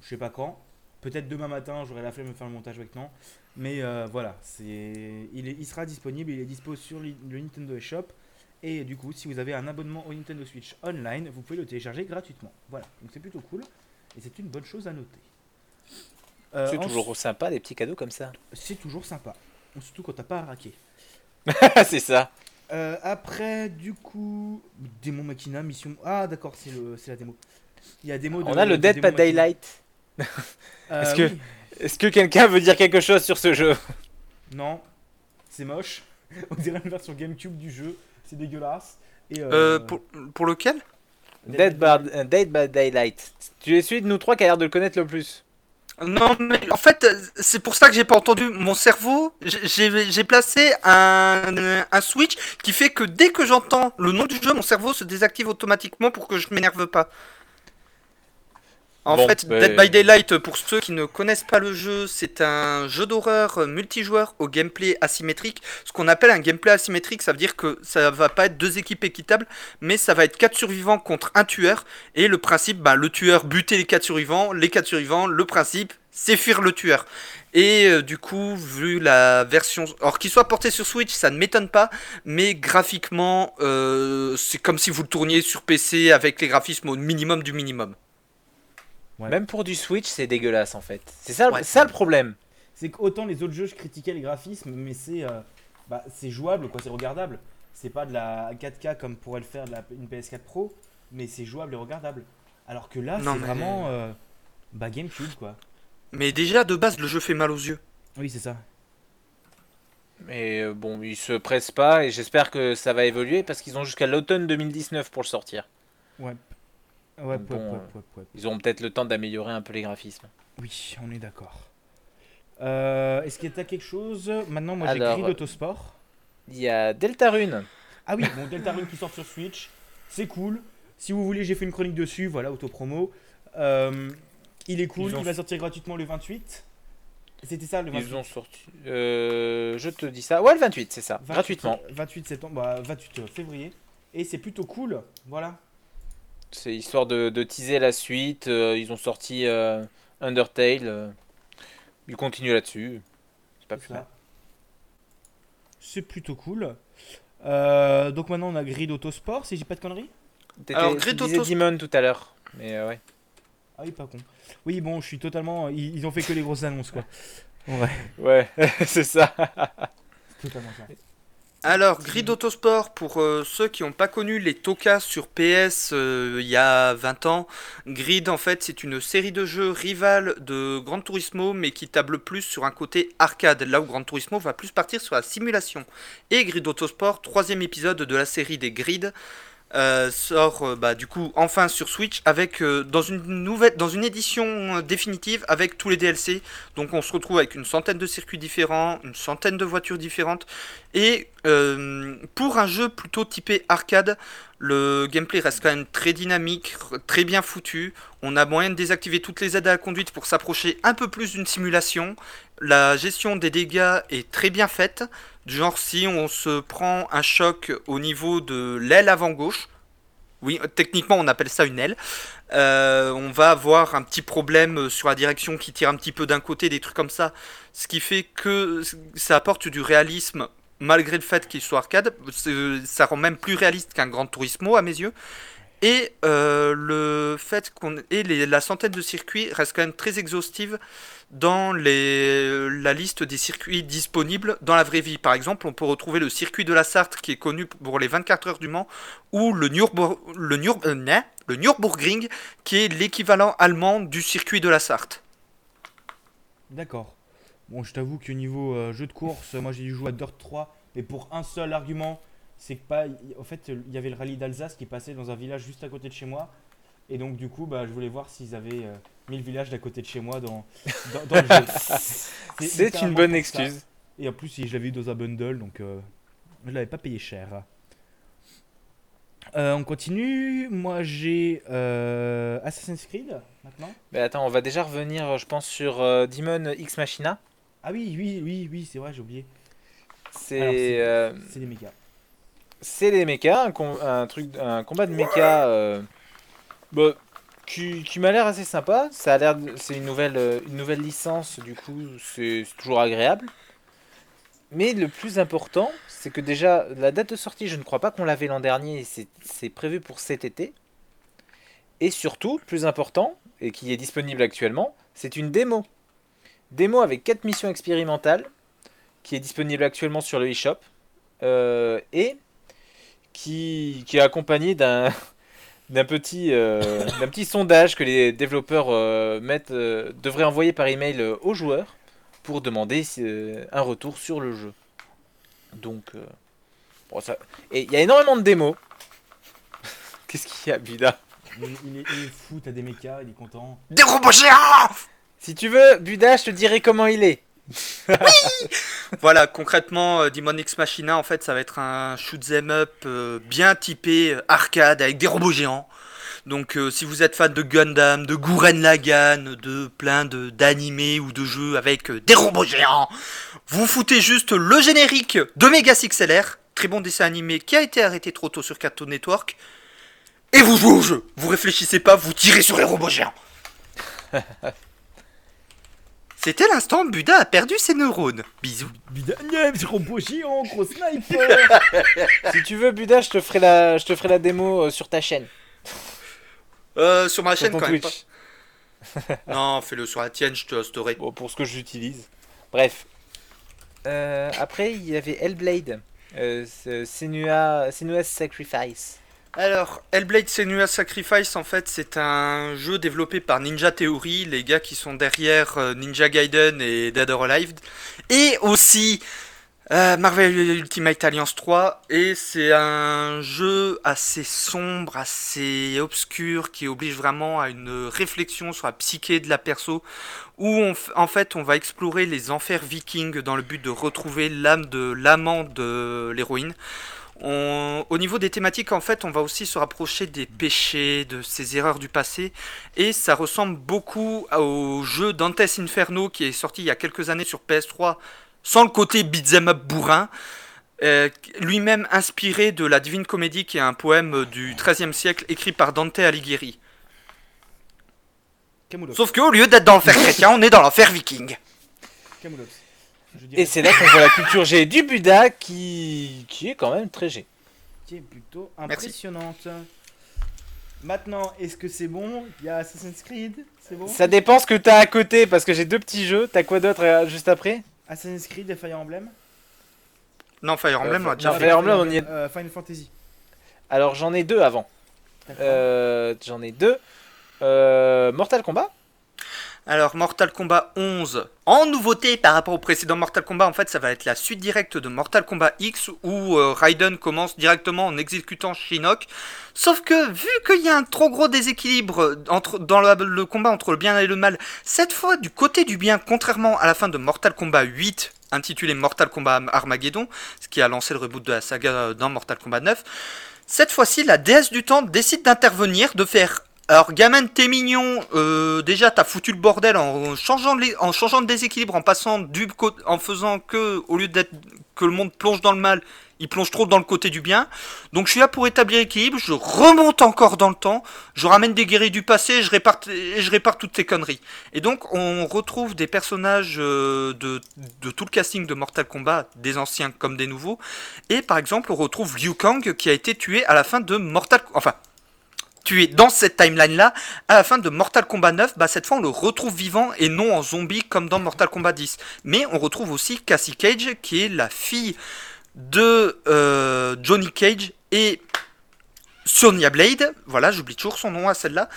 je sais pas quand, peut-être demain matin, j'aurai la flemme de faire le montage maintenant. Mais euh, voilà, c'est il, est- il sera disponible, il est dispo sur le Nintendo eShop. Et du coup, si vous avez un abonnement au Nintendo Switch Online, vous pouvez le télécharger gratuitement. Voilà, donc c'est plutôt cool. Et c'est une bonne chose à noter. Euh, c'est toujours sympa, des petits cadeaux comme ça. C'est toujours sympa. Surtout quand t'as pas à raquer. c'est ça. Euh, après, du coup, démon Machina, mission. Ah, d'accord, c'est le, c'est la démo. Il y a démo de. On a le de Dead by. Daylight. Euh, Est-ce que- oui. Est-ce que quelqu'un veut dire quelque chose sur ce jeu? Non, c'est moche. On dirait une version GameCube du jeu. C'est dégueulasse. Et, Euh, pour, pour lequel? Dead by, Dead by Daylight. Tu es celui de nous trois qui a l'air de le connaître le plus. Non, mais en fait, c'est pour ça que j'ai pas entendu. Mon cerveau, j'ai- placé un, un switch qui fait que dès que j'entends le nom du jeu, mon cerveau se désactive automatiquement pour que je m'énerve pas. En Bon, fait, Dead by Daylight, pour ceux qui ne connaissent pas le jeu, c'est un jeu d'horreur multijoueur au gameplay asymétrique. Ce qu'on appelle un gameplay asymétrique, ça veut dire que ça va pas être deux équipes équitables, mais ça va être quatre survivants contre un tueur. Et le principe, bah, le tueur buter les quatre survivants, les quatre survivants, le principe, c'est fuir le tueur. Et euh, du coup, vu la version... Alors qu'il soit porté sur Switch, ça ne m'étonne pas, mais graphiquement, euh, c'est comme si vous le tourniez sur PC avec les graphismes au minimum du minimum. Ouais. Même pour du Switch, c'est dégueulasse en fait. C'est ça, Ouais. ça le problème. C'est qu'autant les autres jeux, je critiquais les graphismes, mais c'est euh, bah, c'est jouable, quoi, c'est regardable. C'est pas de la 4K comme pourrait le faire de la, une PS4 Pro, mais c'est jouable et regardable. Alors que là, c'est mais- vraiment euh, bah, GameCube, quoi. Mais déjà, de base, le jeu fait mal aux yeux. Oui, c'est ça. Mais euh, bon, ils se pressent pas et j'espère que ça va évoluer parce qu'ils ont jusqu'à l'automne 2019 pour le sortir. Ouais. Ouais, Bon, ouais, ouais, euh. Ils auront peut-être le temps d'améliorer un peu les graphismes. Oui, on est d'accord. Euh, Est-ce qu'il y a quelque chose? Maintenant, moi j'ai Alors, Grid Autosport. Il y a Deltarune. Ah oui, bon, Deltarune qui sort sur Switch, c'est cool. Si vous voulez, j'ai fait une chronique dessus, voilà, autopromo. Euh, il est cool, ont- il va sortir gratuitement le 28. C'était ça le 28 Ils ont sorti. euh, je te dis ça. Ouais, le 28, c'est ça. 28, Gratuitement. 28 septembre, bah, 28 février. Et c'est plutôt cool, voilà. C'est histoire de, de teaser la suite. euh, ils ont sorti euh, Undertale. euh, ils continuent là-dessus. C'est pas plus mal. C'est plutôt cool. Euh, donc maintenant on a Grid Autosport, si j'ai pas de conneries. T'étais- Alors, Grid disais Autos- Demon tout à l'heure. Mais euh, ouais. Ah oui, pas con. Oui, bon, je suis totalement. Ils, ils ont fait que les grosses annonces, quoi. Ouais, Ouais, c'est ça. c'est totalement ça. Alors, Grid Autosport, pour euh, ceux qui n'ont pas connu les Toka sur PS euh, il y a 20 ans, Grid en fait c'est une série de jeux rivales de Gran Turismo mais qui table plus sur un côté arcade, là où Gran Turismo va plus partir sur la simulation. Et Grid Autosport, troisième épisode de la série des Grid, euh, sort euh, bah, du coup enfin sur Switch avec euh, dans une nouvelle dans une édition définitive avec tous les DLC. Donc on se retrouve avec une centaine de circuits différents, une centaine de voitures différentes et pour un jeu plutôt typé arcade, le gameplay reste quand même très dynamique, très bien foutu. On a moyen de désactiver toutes les aides à la conduite pour s'approcher un peu plus d'une simulation. La gestion des dégâts est très bien faite. Genre si on se prend un choc au niveau de l'aile avant gauche, oui, techniquement on appelle ça une aile, euh, on va avoir un petit problème sur la direction qui tire un petit peu d'un côté, des trucs comme ça. Ce qui fait que ça apporte du réalisme malgré le fait qu'il soit arcade. Ça rend même plus réaliste qu'un Grand Turismo à mes yeux. Et euh, le fait qu'on les- la centaine de circuits reste quand même très exhaustive dans les, la liste des circuits disponibles dans la vraie vie. Par exemple, on peut retrouver le circuit de la Sarthe qui est connu pour les 24 heures du Mans ou le, Nürburg, le, euh, le Nürburgring qui est l'équivalent allemand du circuit de la Sarthe. D'accord. Bon, je t'avoue qu'au niveau euh, jeu de course, moi j'ai dû jouer à Dirt 3, mais pour un seul argument, c'est que pas. En fait, il y avait le rallye d'Alsace qui passait dans un village juste à côté de chez moi. Et donc, du coup, bah, je voulais voir s'ils avaient euh, mis le village d'à côté de chez moi dans, dans, dans le jeu. C'est une bonne excuse. ça. Et en plus, je l'avais eu dans un bundle, donc euh, je l'avais pas payé cher. Euh, on continue. Moi, j'ai euh, Assassin's Creed maintenant. Mais attends, on va déjà revenir, je pense, sur euh, Demon X Machina. Ah oui, oui, oui, oui, c'est vrai, j'ai oublié. C'est euh, C'est des mécas. c'est des mechas, un, com- un truc, un combat de mechas euh, bah, qui, m'a l'air assez sympa. Ça a l'air, c'est une nouvelle, euh, une nouvelle licence, du coup, c'est toujours agréable. Mais le plus important, c'est que déjà la date de sortie, je ne crois pas qu'on l'avait l'an dernier. C'est prévu pour cet été. Et surtout, plus important, et qui est disponible actuellement, c'est une démo. Démo avec 4 missions expérimentales, qui est disponible actuellement sur le eShop. euh, et qui, qui est accompagné d'un d'un petit, euh, d'un petit sondage que les développeurs euh, mettent, euh, devraient envoyer par email aux joueurs pour demander un retour sur le jeu. Donc, euh, bon, ça... et il y a énormément de démos. Qu'est-ce qu'il y a, Buda Il, il est, il est fou, t'as des mécas, il est content. Des robots géants Si tu veux, Buda, je te dirai comment il est. Voilà, concrètement, euh, Demon X Machina, en fait, ça va être un shoot 'em up euh, bien typé euh, arcade avec des robots géants. Donc, si vous êtes fan de Gundam, de Gurren Lagann, de plein de d'animés ou de jeux avec des robots géants, vous foutez juste le générique de Megas XLR, très bon dessin animé qui a été arrêté trop tôt sur Cartoon Network, et vous jouez au jeu. Vous réfléchissez pas, vous tirez sur les robots géants. C'était l'instant où Buda a perdu ses neurones. Bisous. C'est robot géant, gros sniper Si tu veux, Buda, je te ferai la, je te ferai la démo euh, sur ta chaîne. Euh, sur ma Sur chaîne ton quand même pas. Non, fais-le sur la tienne, je te hosterai. Bon, pour ce que j'utilise. Bref. Euh, après, il y avait Hellblade. Euh, Senua, Senua's Sacrifice. Alors, Hellblade Senua's Sacrifice, en fait, c'est un jeu développé par Ninja Theory, les gars qui sont derrière euh, Ninja Gaiden et Dead or Alive, et aussi euh, Marvel Ultimate Alliance 3, et c'est un jeu assez sombre, assez obscur, qui oblige vraiment à une réflexion sur la psyché de la perso, où en fait on va explorer les enfers vikings dans le but de retrouver l'âme de l'amant de l'héroïne. On- au niveau des thématiques, en fait, on va aussi se rapprocher des péchés, de ces erreurs du passé, et ça ressemble beaucoup au jeu Dantes Inferno qui est sorti il y a quelques années sur PS3, sans le côté beat'em up bourrin, euh, lui-même inspiré de la Divine Comédie, qui est un poème du XIIIe siècle écrit par Dante Alighieri. Sauf qu'au lieu d'être dans l'enfer chrétien, on est dans l'enfer viking. Et c'est là qu'on voit la culture G du Buda qui, qui est quand même très G. qui est plutôt impressionnante. Maintenant, est-ce que c'est bon? Il y a Assassin's Creed, c'est bon? Ça dépend ce que t'as à côté parce que j'ai deux petits jeux. T'as quoi d'autre euh, juste après? Assassin's Creed et Fire Emblem Non, Fire Emblem, on a Euh, déjà. Fire Emblem, on y est- Euh, Final Fantasy. Alors j'en ai deux avant. Euh, j'en ai deux. Euh, Mortal Kombat Alors, Mortal Kombat 11, en nouveauté par rapport au précédent Mortal Kombat, en fait, ça va être la suite directe de Mortal Kombat X où euh, Raiden commence directement en exécutant Shinnok. Sauf que, vu qu'il y a un trop gros déséquilibre dans le, le combat entre le bien et le mal, cette fois du côté du bien, contrairement à la fin de Mortal Kombat 8, intitulé Mortal Kombat Armageddon, ce qui a lancé le reboot de la saga euh, dans Mortal Kombat 9, cette fois-ci, la déesse du temps décide d'intervenir, de faire alors, gamin, t'es mignon. euh, déjà, t'as foutu le bordel en changeant, les- en changeant de déséquilibre, en passant du cô- en faisant que, au lieu d'être que le monde plonge dans le mal, il plonge trop dans le côté du bien. Donc, je suis là pour établir l'équilibre. Je remonte encore dans le temps. Je ramène des guéris du passé. Je répare, et je répare toutes ces conneries. Et donc, on retrouve des personnages euh, de, de tout le casting de Mortal Kombat, des anciens comme des nouveaux. Et par exemple, on retrouve Liu Kang qui a été tué à la fin de Mortal, enfin tué dans cette timeline-là, à la fin de Mortal Kombat 9, bah, cette fois on le retrouve vivant et non en zombie comme dans Mortal Kombat 10. Mais on retrouve aussi Cassie Cage, qui est la fille de euh, Johnny Cage et Sonya Blade, voilà, j'oublie toujours son nom à celle-là,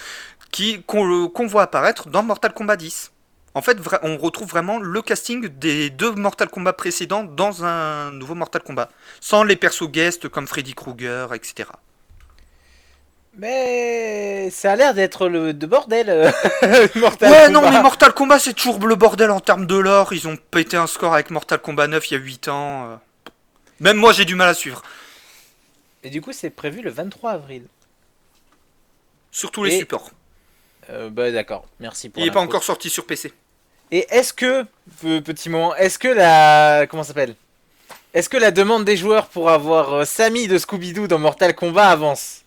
qui qu'on voit apparaître dans Mortal Kombat 10. En fait, on retrouve vraiment le casting des deux Mortal Kombat précédents dans un nouveau Mortal Kombat, sans les persos guests comme Freddy Krueger, etc. Mais ça a l'air d'être le de bordel. euh, Mortal Ouais, non, mais Mortal Kombat, c'est toujours le bordel en termes de lore. Ils ont pété un score avec Mortal Kombat 9 il y a 8 ans. euh. Même moi, j'ai du mal à suivre. Et du coup, c'est prévu le 23 avril. Sur tous les supports. Euh, bah d'accord, merci pour Il n'est pas encore sorti sur PC. Et est-ce que, pe- petit moment, est-ce que la. Comment s'appelle? Est-ce que la demande des joueurs pour avoir euh, Sammy de Scooby-Doo dans Mortal Kombat avance?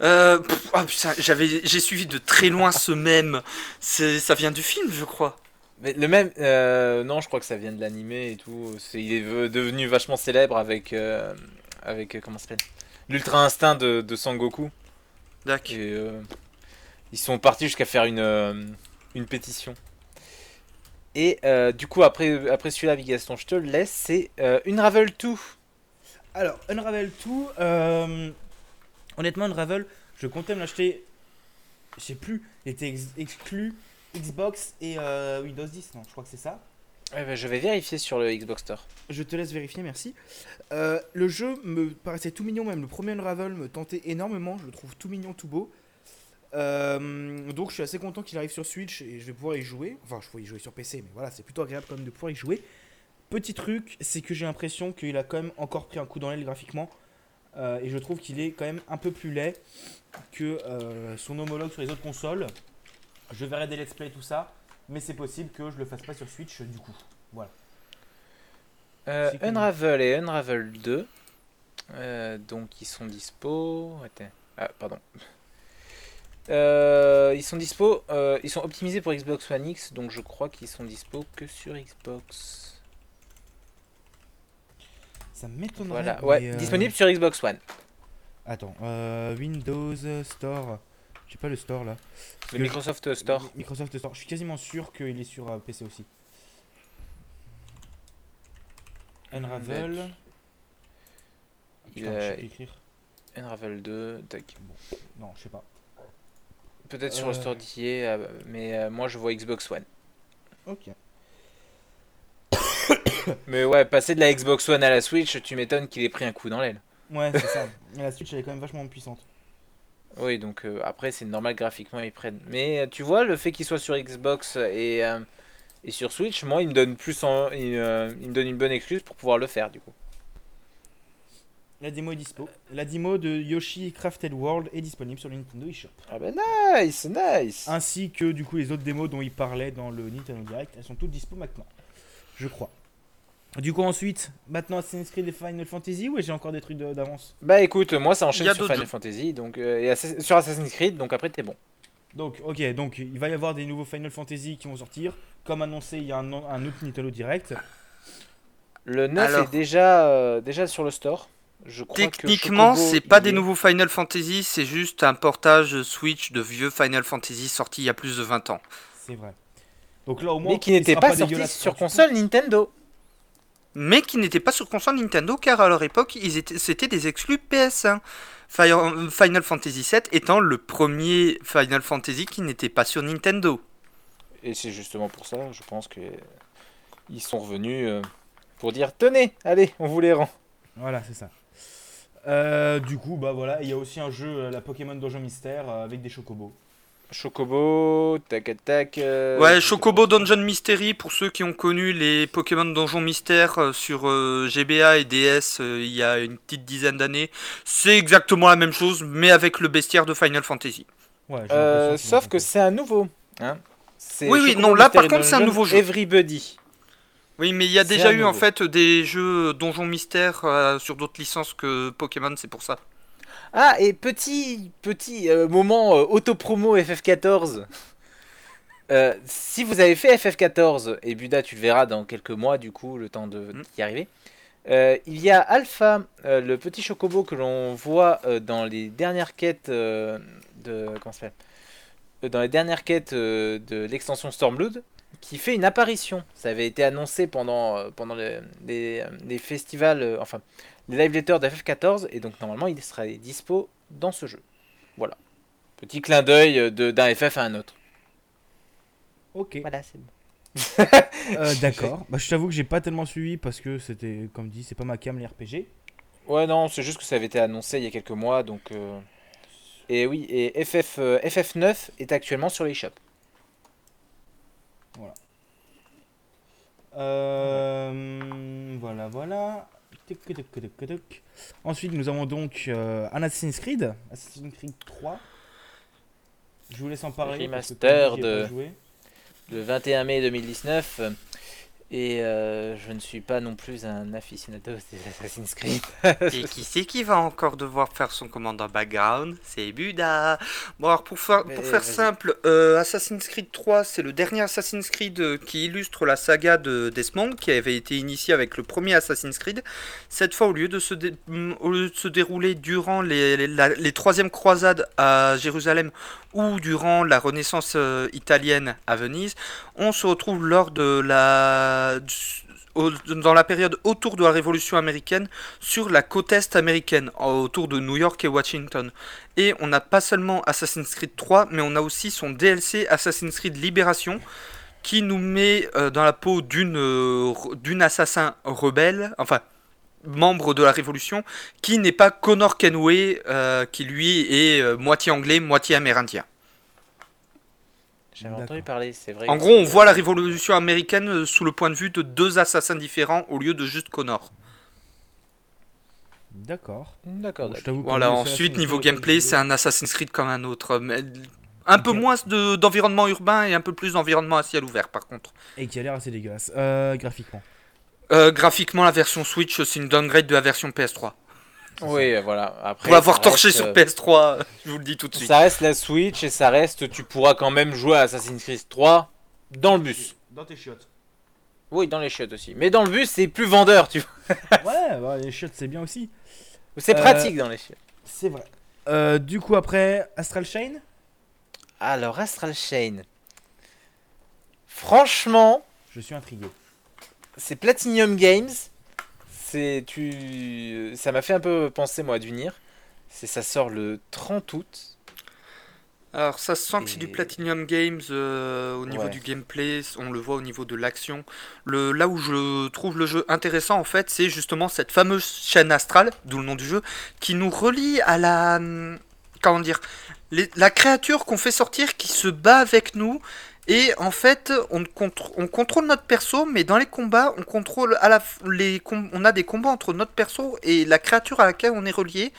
Euh, pff, ah, putain, j'avais, j'ai suivi de très loin ce même. Ça vient du film, je crois. Mais le même. euh, non, je crois que ça vient de l'animé et tout. C'est, il est ve- devenu vachement célèbre avec. euh, avec. euh, comment ça s'appelle? L'Ultra Instinct de, de Sangoku. D'accord. Euh, ils sont partis jusqu'à faire une, euh, une pétition. Et euh, du coup, après, après celui-là, Gaston, je te le laisse. C'est euh, Unravel 2. Alors, Unravel 2, euh, honnêtement, Unravel, je comptais me l'acheter, je sais plus, il était ex- exclu Xbox et euh, Windows 10, non, je crois que c'est ça. Ouais, bah, je vais vérifier sur le Xbox Store. Je te laisse vérifier, merci. Euh, le jeu me paraissait tout mignon, même le premier Unravel me tentait énormément, je le trouve tout mignon, tout beau. Euh, donc je suis assez content qu'il arrive sur Switch et je vais pouvoir y jouer. Enfin, je pourrais y jouer sur PC, mais voilà, c'est plutôt agréable quand même de pouvoir y jouer. Petit truc, c'est que j'ai l'impression qu'il a quand même encore pris un coup dans l'aile graphiquement. Euh, et je trouve qu'il est quand même un peu plus laid que euh, son homologue sur les autres consoles. Je verrai des let's play, tout ça. Mais c'est possible que je le fasse pas sur Switch du coup. Voilà. Euh. Unravel et Unravel 2. Euh, donc ils sont dispo. Attends. Ah, pardon. Ils sont dispo. ils sont optimisés pour Xbox One X, donc je crois qu'ils sont dispo que sur Xbox. Ça m'étonnerait. Voilà, ouais, euh, disponible sur Xbox One. Attends, euh, Windows Store. J'ai pas le store là. Parce Le Microsoft Store. Mi- Microsoft Store. Je suis quasiment sûr qu'il est sur euh, PC aussi. Unravel. Il Putain, je a- sais plus écrire. Unravel 2. tac. Non, je sais pas. Peut-être sur le store euh, mais moi je vois Xbox One. Ok. Mais ouais, passer de la Xbox One à la Switch, tu m'étonnes qu'il ait pris un coup dans l'aile. Ouais, c'est ça. Et la Switch elle est quand même vachement puissante. Oui, donc euh, après c'est normal graphiquement ils prennent. Mais euh, tu vois, le fait qu'il soit sur Xbox et, euh, et sur Switch, moi il me donne plus en, il, il me donne une bonne excuse pour pouvoir le faire du coup. La démo est dispo. La démo de Yoshi Crafted World est disponible sur le Nintendo eShop. Ah bah nice, nice. Ainsi que du coup les autres démos dont il parlait dans le Nintendo Direct. Elles sont toutes dispo maintenant. Je crois. Du coup ensuite, maintenant Assassin's Creed et Final Fantasy ou j'ai encore des trucs d'avance? Bah écoute, moi ça enchaîne a sur Final. Fantasy, donc euh, et Assassin- sur Assassin's Creed, donc après t'es bon. Donc, ok, donc il va y avoir des nouveaux Final Fantasy qui vont sortir. Comme annoncé, il y a un, un autre Nintendo Direct. Le 9 Alors. est déjà, euh, déjà sur le store. Je crois que Techniquement, c'est pas des nouveaux Final Fantasy, c'est juste un portage Switch de vieux Final Fantasy sortis il y a plus de 20 ans. C'est vrai. Donc là au moins. Mais qui n'était sera pas, sorti sur console Nintendo. Mais qui n'étaient pas sur console Nintendo car à leur époque, ils étaient, c'était des exclus PS1. Fire- Final Fantasy VII étant le premier Final Fantasy qui n'était pas sur Nintendo. Et c'est justement pour ça, je pense que ils sont revenus euh, pour dire tenez, allez, on vous les rend. Voilà, c'est ça. Euh, du coup, bah voilà, il y a aussi un jeu, euh, la Pokémon Donjon Mystère, avec des chocobos. Chocobo, tac tac. euh, Ouais, Chocobo. Dungeon Mystery, pour ceux qui ont connu les Pokémon Donjon Mystère euh, sur euh, GBA et DS euh, il y a une petite dizaine d'années, c'est exactement la même chose, mais avec le bestiaire de Final Fantasy. Ouais, Euh, sauf que c'est un nouveau. Hein C'est Oui, oui, non, là, par contre, c'est un nouveau jeu. Everybody. Oui, mais il y a déjà eu en fait des jeux Donjon Mystère euh, sur d'autres licences que Pokémon, c'est pour ça. Ah, et petit, petit euh, moment euh, auto-promo FF14. Euh, si vous avez fait FF14, et Buda, tu le verras dans quelques mois, du coup, le temps de Mm. d'y arriver. euh, il y a Alpha, le petit chocobo que l'on voit dans les dernières quêtes de comment ça dans les dernières quêtes de l'extension Stormblood, qui fait une apparition. Ça avait été annoncé pendant pendant les, les, les festivals, enfin les live letters d'FF14, et donc normalement il sera dispo dans ce jeu. Voilà. Petit clin d'œil euh, de- d'un FF à un autre. Ok. Voilà, c'est bon. Euh, D'accord. Bah, je t'avoue que j'ai pas tellement suivi parce que c'était, comme dit, c'est pas ma cam les RPG. Ouais, non, c'est juste que ça avait été annoncé il y a quelques mois, donc. euh, Et oui, et FF, euh, FF9 est actuellement sur les shops. Euh, voilà, voilà. Ensuite, nous avons donc euh, un Assassin's Creed, Assassin's Creed 3. Je vous laisse en parler. Remaster de-. Le 21 mai 2019. Et euh, je ne suis pas non plus un aficionado des Assassin's Creed. Et qui c'est qui va encore devoir faire son commande en background? C'est Buda. Bon alors pour pour faire simple, euh, Assassin's Creed 3 c'est le dernier Assassin's Creed euh, qui illustre la saga de Desmond qui avait été initié avec le premier Assassin's Creed. Cette fois au lieu de se, dé- mm, au lieu de se dérouler durant les, les, la- les troisièmes croisades à Jérusalem ou durant la Renaissance euh, italienne à Venise, on se retrouve lors de la dans la période autour de la Révolution américaine sur la côte est américaine, autour de New York et Washington. Et on n'a pas seulement Assassin's Creed 3, mais on a aussi son DLC Assassin's Creed Libération, qui nous met euh, dans la peau d'une euh, assassin rebelle, enfin membre de la Révolution, qui n'est pas Connor Kenway, euh, qui lui est euh, moitié anglais, moitié amérindien. J'avais D'accord. entendu parler, c'est vrai. En gros, on voit la Révolution américaine euh, sous le point de vue de deux assassins différents au lieu de juste Connor. D'accord. D'accord, Voilà, ensuite, niveau gameplay, c'est un Assassin's Creed comme un autre. Mais un peu moins de- d'environnement urbain et un peu plus d'environnement à ciel ouvert, par contre. Et qui a l'air assez dégueulasse. Euh, graphiquement. Euh, graphiquement, la version Switch, c'est une downgrade de la version PS3. Oui, voilà. Après, Pour l'avoir ça torché reste, sur euh, PS3, je vous le dis tout de suite. Ça reste la Switch et ça reste, tu pourras quand même jouer à Assassin's Creed 3 dans le bus. Dans tes chiottes. Oui, dans les chiottes aussi. Mais dans le bus, c'est plus vendeur, tu vois. ouais, bah, les chiottes, c'est bien aussi. C'est Euh, pratique dans les chiottes. C'est vrai. Euh, du coup, après, Astral Chain? Alors, Astral Chain. Franchement, Je suis intrigué. C'est Platinum Games. C'est tu ça m'a fait un peu penser moi à Dunir. C'est ça sort le 30 août. Alors, ça se sent que c'est du Platinum Games euh, au niveau Ouais. du gameplay, on le voit au niveau de l'action. Le, là où je trouve le jeu intéressant, en fait, c'est justement cette fameuse chaîne astrale, d'où le nom du jeu, qui nous relie à la. hum, Comment dire les- La créature qu'on fait sortir qui se bat avec nous. Et en fait, on, contr- on contrôle notre perso, mais dans les combats, on contrôle à la f- les com- on a des combats entre notre perso et la créature à laquelle on est relié,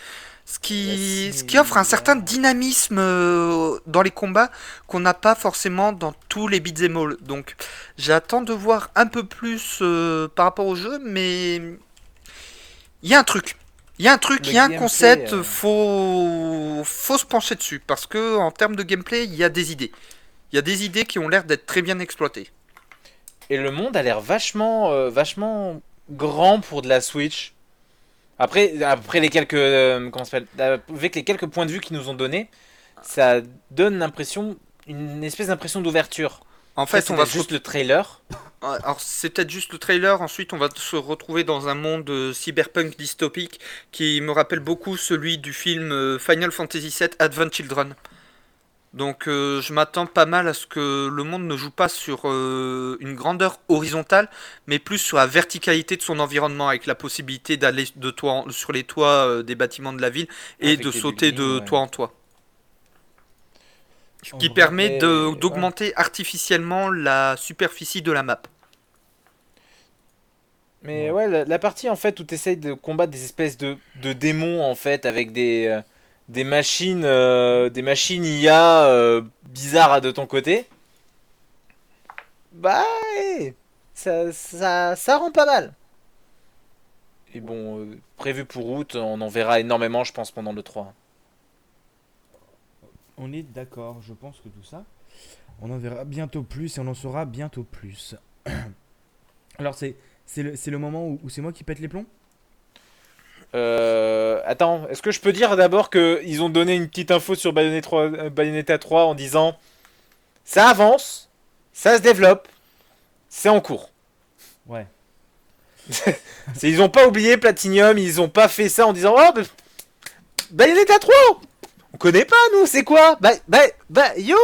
ce qui, ce qui offre un certain dynamisme euh, dans les combats qu'on n'a pas forcément dans tous les beat'em all. Donc, j'attends de voir un peu plus euh, par rapport au jeu, mais il y a un truc. Il y a un truc, il y a un concept, euh, faut faut se pencher dessus parce que en termes de gameplay, il y a des idées. Il y a des idées qui ont l'air d'être très bien exploitées. Et le monde a l'air vachement euh, vachement grand pour de la Switch. Après après les quelques euh, comment ça s'appelle euh, avec les quelques points de vue qu'ils nous ont donnés, ça donne l'impression une espèce d'impression d'ouverture. En fait, c'est on va juste le trailer. Alors c'est peut-être juste le trailer, ensuite on va se retrouver dans un monde cyberpunk dystopique qui me rappelle beaucoup celui du film Final Fantasy VII Advent Children. Donc euh, je m'attends pas mal à ce que le monde ne joue pas sur euh, une grandeur horizontale, mais plus sur la verticalité de son environnement, avec la possibilité d'aller de toit en- sur les toits euh, des bâtiments de la ville et Avec de sauter de ouais. toit en toit. Ce qui vrai, permet ouais. d'augmenter artificiellement la superficie de la map. Mais ouais, la, la partie en fait où tu essayes de combattre des espèces de, de démons en fait avec des, euh, des machines euh, des machines IA euh, bizarres de ton côté. Bah ouais, ça, ça, ça rend pas mal. Et bon, euh, prévu pour août, on en verra énormément je pense pendant le 3. On est d'accord, je pense que tout ça, on en verra bientôt plus et on en saura bientôt plus. Alors c'est c'est le, c'est le moment où, où c'est moi qui pète les plombs? Euh, attends, est-ce que je peux dire d'abord qu'ils ont donné une petite info sur Bayonetta 3, euh, Bayonetta 3 en disant ça avance, ça se développe, c'est en cours. Ouais. Ils ont pas oublié Platinum, ils ont pas fait ça en disant oh bah, Bayonetta 3 On connaît pas nous, c'est quoi? Bah bah bah yo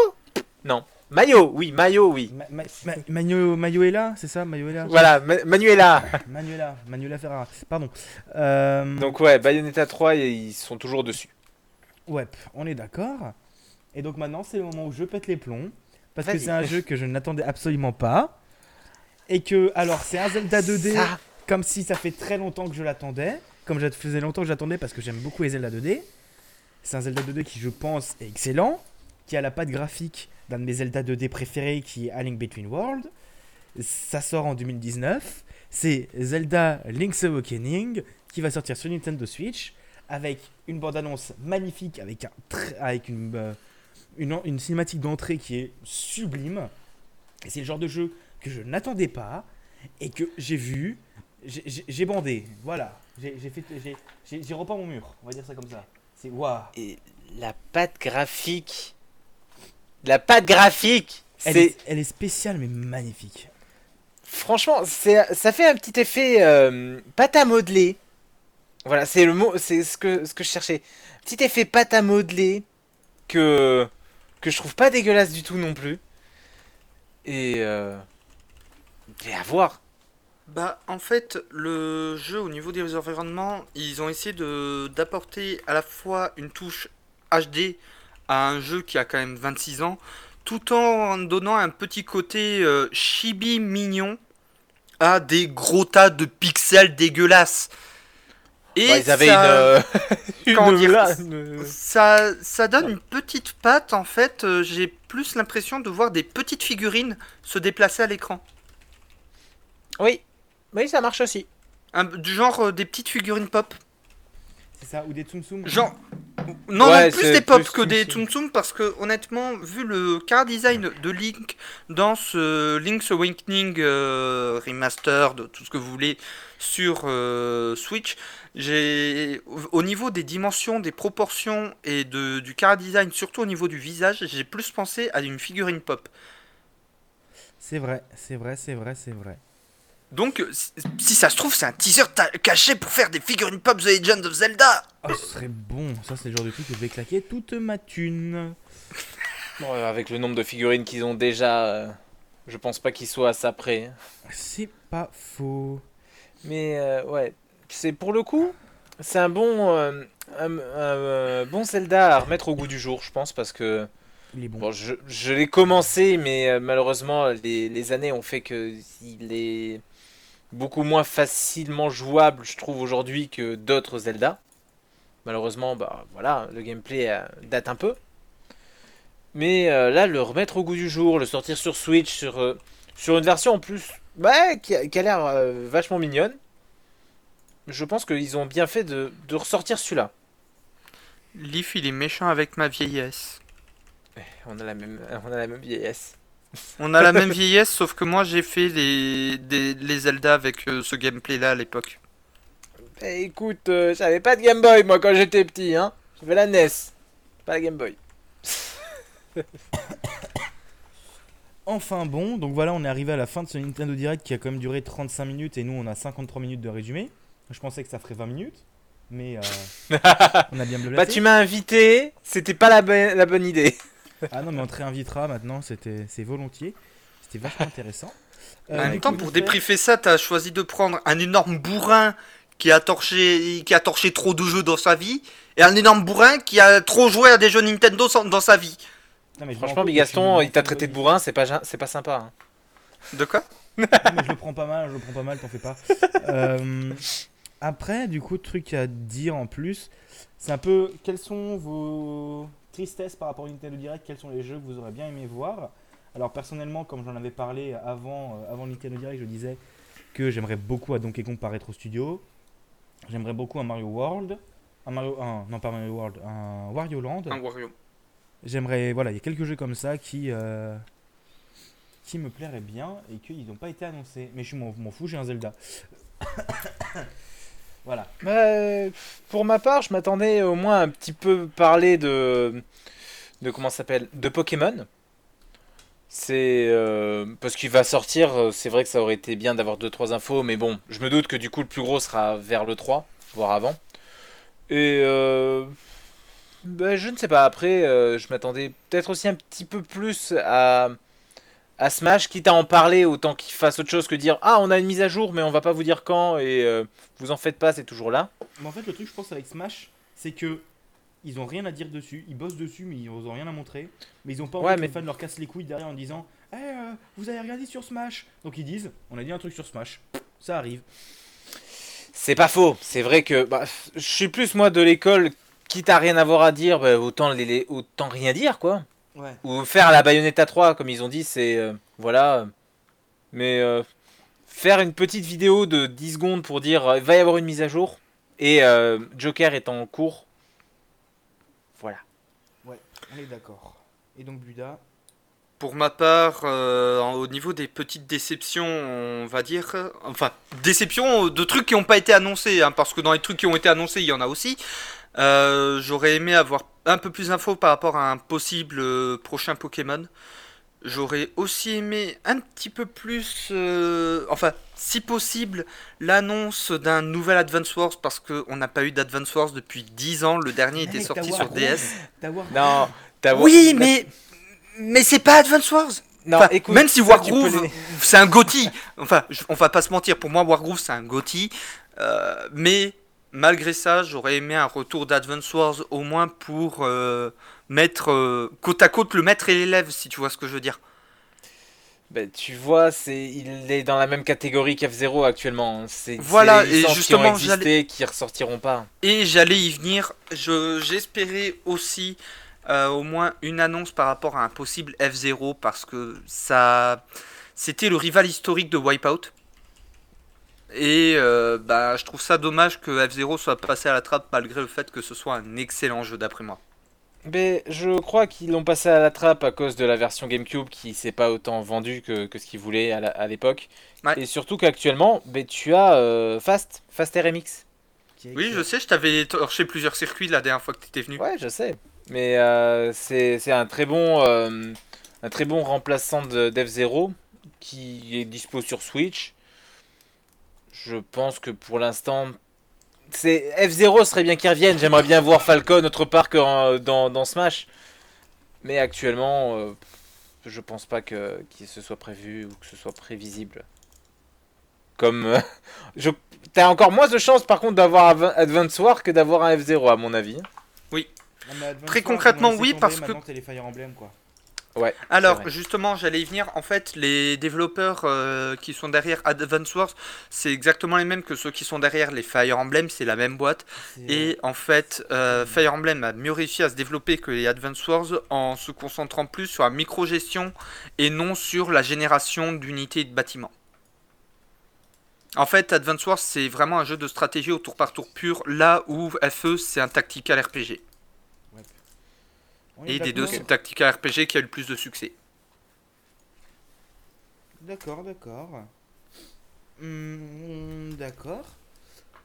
Mayo, oui, Mayo, oui. Ma- ma- ma- Manuela, c'est ça Manuela Voilà, Ma- Manuela. Manuela, Manuela Ferrara. Pardon. Euh, Donc ouais, Bayonetta 3, ils sont toujours dessus. Ouais, on est d'accord. Et donc maintenant, c'est le moment où je pète les plombs. Parce que c'est un jeu que je n'attendais absolument pas. Et que, alors, c'est un Zelda 2D, Ça, comme si ça fait très longtemps que je l'attendais. Comme ça faisait longtemps que j'attendais parce que j'aime beaucoup les Zelda 2D. C'est un Zelda 2D qui, je pense, est excellent. Qui a la patte graphique d'un de mes Zelda 2D préférés qui est A Link Between Worlds. Ça sort en 2019. C'est Zelda Link's Awakening qui va sortir sur Nintendo Switch avec une bande-annonce magnifique, avec, un avec une, euh, une, cinématique d'entrée qui est sublime. C'est le genre de jeu que je n'attendais pas et que j'ai vu, j'ai- bandé. Voilà, j'ai repeint mon mur, on va dire ça comme ça. C'est waouh. et la patte graphique. La patte graphique Elle, C'est est- elle est spéciale mais magnifique. franchement, c'est ça fait un petit effet euh, pâte à modeler. Voilà, c'est le mot, c'est ce que ce que je cherchais. Petit effet pâte à modeler que que je trouve pas dégueulasse du tout non plus. Et euh, et à voir. Bah, en fait, le jeu, au niveau des environnements, ils ont essayé de d'apporter à la fois une touche HD à un jeu qui a quand même 26 ans, tout en donnant un petit côté euh, chibi mignon à des gros tas de pixels dégueulasses. Et Ouais, ils avaient ça- une, euh, une- dire, là, une- ça, ça donne une petite patte, en fait. euh, J'ai plus l'impression de voir des petites figurines se déplacer à l'écran. Oui, oui, ça marche aussi. Un- Du genre euh, des petites figurines pop. C'est ça, ou des Tsum Tsum. Genre. Non, Ouais, non, plus des pop plus que des Tsum Tsum parce que honnêtement, vu le car design de Link dans ce Link's Awakening euh, remastered, tout ce que vous voulez, sur euh, Switch, j'ai au au niveau des dimensions, des proportions et de, du car design, surtout au niveau du visage, j'ai plus pensé à une figurine pop. C'est vrai, c'est vrai, c'est vrai, c'est vrai. Donc, si, si ça se trouve, c'est un teaser caché pour faire des figurines pop The Legend of Zelda. Oh, ce serait bon. Ça, c'est le genre de truc que je vais claquer toute ma thune. Bon, euh, avec le nombre de figurines qu'ils ont déjà, euh, je pense pas qu'ils soient à ça près. hein. C'est pas faux. Mais euh, ouais, c'est pour le coup, c'est un bon, euh, un, un, bon Zelda à remettre au goût du jour, je pense, parce que Il est bon. bon, je, je l'ai commencé, mais euh, malheureusement, les, les années ont fait que il est beaucoup moins facilement jouable, je trouve, aujourd'hui que d'autres Zelda. Malheureusement, bah voilà, le gameplay euh, date un peu. Mais euh, là, le remettre au goût du jour, le sortir sur Switch, sur, euh, sur une version en plus bah, qui a, l'air vachement mignonne, je pense qu'ils ont bien fait de, de ressortir celui-là. Leaf, il est méchant avec ma vieillesse. On a la même, on a la même vieillesse. On a la même vieillesse, sauf que moi j'ai fait les, des- les Zelda avec euh, ce gameplay-là à l'époque. Eh, écoute, euh, j'avais pas de Game Boy moi quand j'étais petit, hein. J'avais la NES, pas la Game Boy. Enfin bon, donc voilà, on est arrivé à la fin de ce Nintendo Direct qui a quand même duré 35 minutes et nous on a 53 minutes de résumé. Je pensais que ça ferait 20 minutes, mais euh, on a bien Bah blablaté. tu m'as invité, c'était pas la bonne idée. Ah non, mais on te réinvitera maintenant, c'était c'est volontiers. C'était vachement intéressant. Euh, en même du temps, pour débriefer ça, t'as choisi de prendre un énorme bourrin qui a torché, qui a torché trop de jeux dans sa vie, et un énorme bourrin qui a trop joué à des jeux Nintendo dans sa vie. Non, mais Franchement, Bigaston, il t'a traité de bourrin, c'est pas, pas sympa. hein. De quoi? Non, mais je le prends pas mal, je le prends pas mal, t'en fais pas. Euh, après, du coup, truc à dire en plus, c'est un peu quelles sont vos tristesses par rapport au Nintendo Direct, quels sont les jeux que vous aurez bien aimé voir. Alors personnellement, comme j'en avais parlé avant, euh, avant Nintendo Direct, je disais que j'aimerais beaucoup à Donkey Kong par Retro Studio. J'aimerais beaucoup un Mario World. Un Mario, un- non pas Mario World, un Wario Land. Un Wario. J'aimerais, voilà, il y a quelques jeux comme ça qui, euh, qui me plairaient bien et qu'ils n'ont pas été annoncés. Mais je m'en fous, j'ai un Zelda. Voilà. Pour ma part, je m'attendais au moins un petit peu parler de. de comment s'appelle De Pokémon. C'est. euh, parce qu'il va sortir, c'est vrai que ça aurait été bien d'avoir 2-3 infos, mais bon, je me doute que du coup le plus gros sera vers le 3, voire avant. Et. euh, bah, je ne sais pas, après, euh, je m'attendais peut-être aussi un petit peu plus à. À Smash, quitte à en parler, autant qu'il fasse autre chose que dire Ah, on a une mise à jour, mais on va pas vous dire quand, et euh, vous en faites pas, c'est toujours là. Mais en fait, le truc, je pense, avec Smash, c'est que ils ont rien à dire dessus. Ils bossent dessus, mais ils ont rien à montrer. Mais ils ont pas envie Ouais, que les fans leur cassent les couilles derrière en disant Eh, euh, vous avez regardé sur Smash Donc ils disent On a dit un truc sur Smash. Ça arrive. C'est pas faux, c'est vrai que bah, je suis plus moi de l'école, quitte à rien avoir à dire, bah, autant, les- autant rien dire quoi. Ouais. Ou faire la Bayonetta 3, comme ils ont dit, c'est. euh, voilà. Mais euh, faire une petite vidéo de 10 secondes pour dire euh, il va y avoir une mise à jour et euh, Joker est en cours. Voilà. Ouais, on est d'accord. Et donc, Buda. Pour ma part, euh, au niveau des petites déceptions, on va dire, enfin, déceptions de trucs qui n'ont pas été annoncés, hein, parce que dans les trucs qui ont été annoncés, il y en a aussi. Euh, J'aurais aimé avoir un peu plus d'infos par rapport à un possible euh, prochain Pokémon. J'aurais aussi aimé un petit peu plus, euh, enfin, si possible, l'annonce d'un nouvel Advance Wars, parce qu'on n'a pas eu d'Advance Wars depuis 10 ans. Le dernier était Mec, sorti sur DS. Non, Oui, mais, mais c'est pas Advance Wars. Non, Enfin, écoute, même si Wargroove, c'est un GOTY. Enfin, on va pas se mentir, pour moi, Wargroove, c'est un. Euh, mais malgré ça, j'aurais aimé un retour d'Advance Wars au moins pour euh, mettre euh, côte à côte le maître et l'élève, si tu vois ce que je veux dire. Ben, tu vois, c'est il est dans la même catégorie qu'F0 actuellement. C'est Voilà, les et justement, qui ont existé, j'allais- qui ressortiront pas. Et j'allais y venir. Je, j'espérais aussi euh, au moins une annonce par rapport à un possible F0 parce que ça, c'était le rival historique de Wipeout. Et euh, bah, je trouve ça dommage que F0 soit passé à la trappe malgré le fait que ce soit un excellent jeu d'après moi. Ben, je crois qu'ils l'ont passé à la trappe à cause de la version GameCube qui s'est pas autant vendue que, que ce qu'ils voulaient à l'époque. Ouais. Et surtout qu'actuellement, ben, tu as euh, Fast, Fast RMX. qui Oui, je sais, je t'avais torché plusieurs circuits la dernière fois que tu étais venu. Ouais, je sais. Mais euh, c'est un très bon un très bon remplaçant de d'F0 qui est dispo sur Switch. Je pense que pour l'instant c'est F0 serait bien qu'il revienne. J'aimerais bien voir Falcon autre part que en- dans, dans Smash. Mais actuellement euh, je pense pas que qu'il se soit prévu ou que ce soit prévisible. Comme euh, je t'as encore moins de chances par contre d'avoir Adva- Advance War que d'avoir un F0 à mon avis. Non, Advance Très concrètement, oui, parce que- Maintenant, t'as les Fire Emblem, quoi. Ouais. Alors, justement, j'allais y venir. En fait, les développeurs euh, qui sont derrière Advance Wars, c'est exactement les mêmes que ceux qui sont derrière les Fire Emblem, c'est la même boîte. Et en fait, euh, Fire Emblem a mieux réussi à se développer que les Advance Wars en se concentrant plus sur la micro-gestion et non sur la génération d'unités de bâtiments. En fait, Advance Wars, c'est vraiment un jeu de stratégie au tour par tour pur, là où FE, c'est un tactical RPG. Et des deux, c'est le tactical RPG qui a eu le plus de succès. D'accord, d'accord. Hmm, d'accord.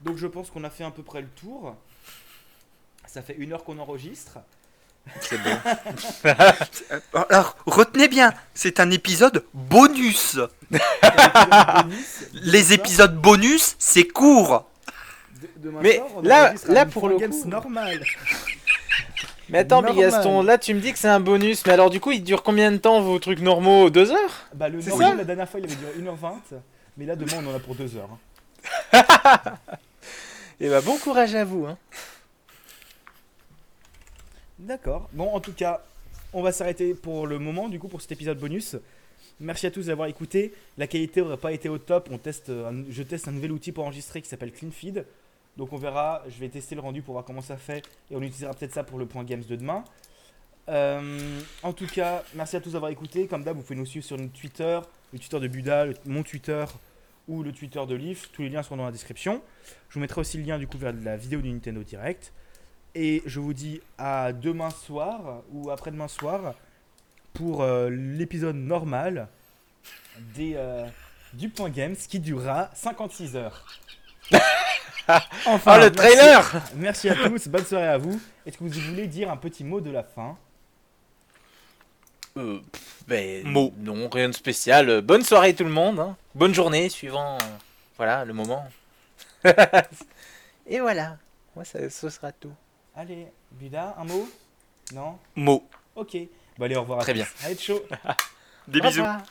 Donc je pense qu'on a fait à peu près le tour. Ça fait une heure qu'on enregistre. C'est bon. Alors, retenez bien, c'est un épisode bonus. Les épisodes bonus, c'est court. de- Mais soir, on là- pour le Games coup- normal. Mais attends, Normal. Bigaston, là tu me dis que c'est un bonus, mais alors du coup il dure combien de temps vos trucs normaux? Deux heures? Bah le normal, ça? la dernière fois il avait duré 1h20. Mais là demain on en a pour 2 heures. hein. Et bah bon courage à vous. Hein. D'accord. Bon, en tout cas, on va s'arrêter pour le moment, du coup, pour cet épisode bonus. Merci à tous d'avoir écouté. La qualité aurait pas été au top. On teste, un- je teste un nouvel outil pour enregistrer qui s'appelle CleanFeed. Donc on verra. Je vais tester le rendu pour voir comment ça fait. Et on utilisera peut-être ça pour le point Games de demain. Euh, en tout cas, merci à tous d'avoir écouté. Comme d'hab, vous pouvez nous suivre sur notre Twitter, le Twitter de Buda, mon Twitter ou le Twitter de Leaf. Tous les liens seront dans la description. Je vous mettrai aussi le lien du coup vers la vidéo du Nintendo Direct. Et je vous dis à demain soir ou après-demain soir pour euh, l'épisode normal des, euh, du Point Games qui durera 56 heures. Enfin, Oh, le merci- trailer Merci à tous, bonne soirée à vous. Est-ce que vous voulez dire un petit mot de la fin Euh, pff, ben, Mot. Non, rien de spécial. Euh, Bonne soirée tout le monde. hein. Bonne journée, suivant euh, voilà, le moment. Et voilà. Moi, ça, ce sera tout. Allez, Buda, un mot Non Mot. Ok. Bah allez, au revoir à Très tous. bien. Allez, chaud Des Au bisous. revoir.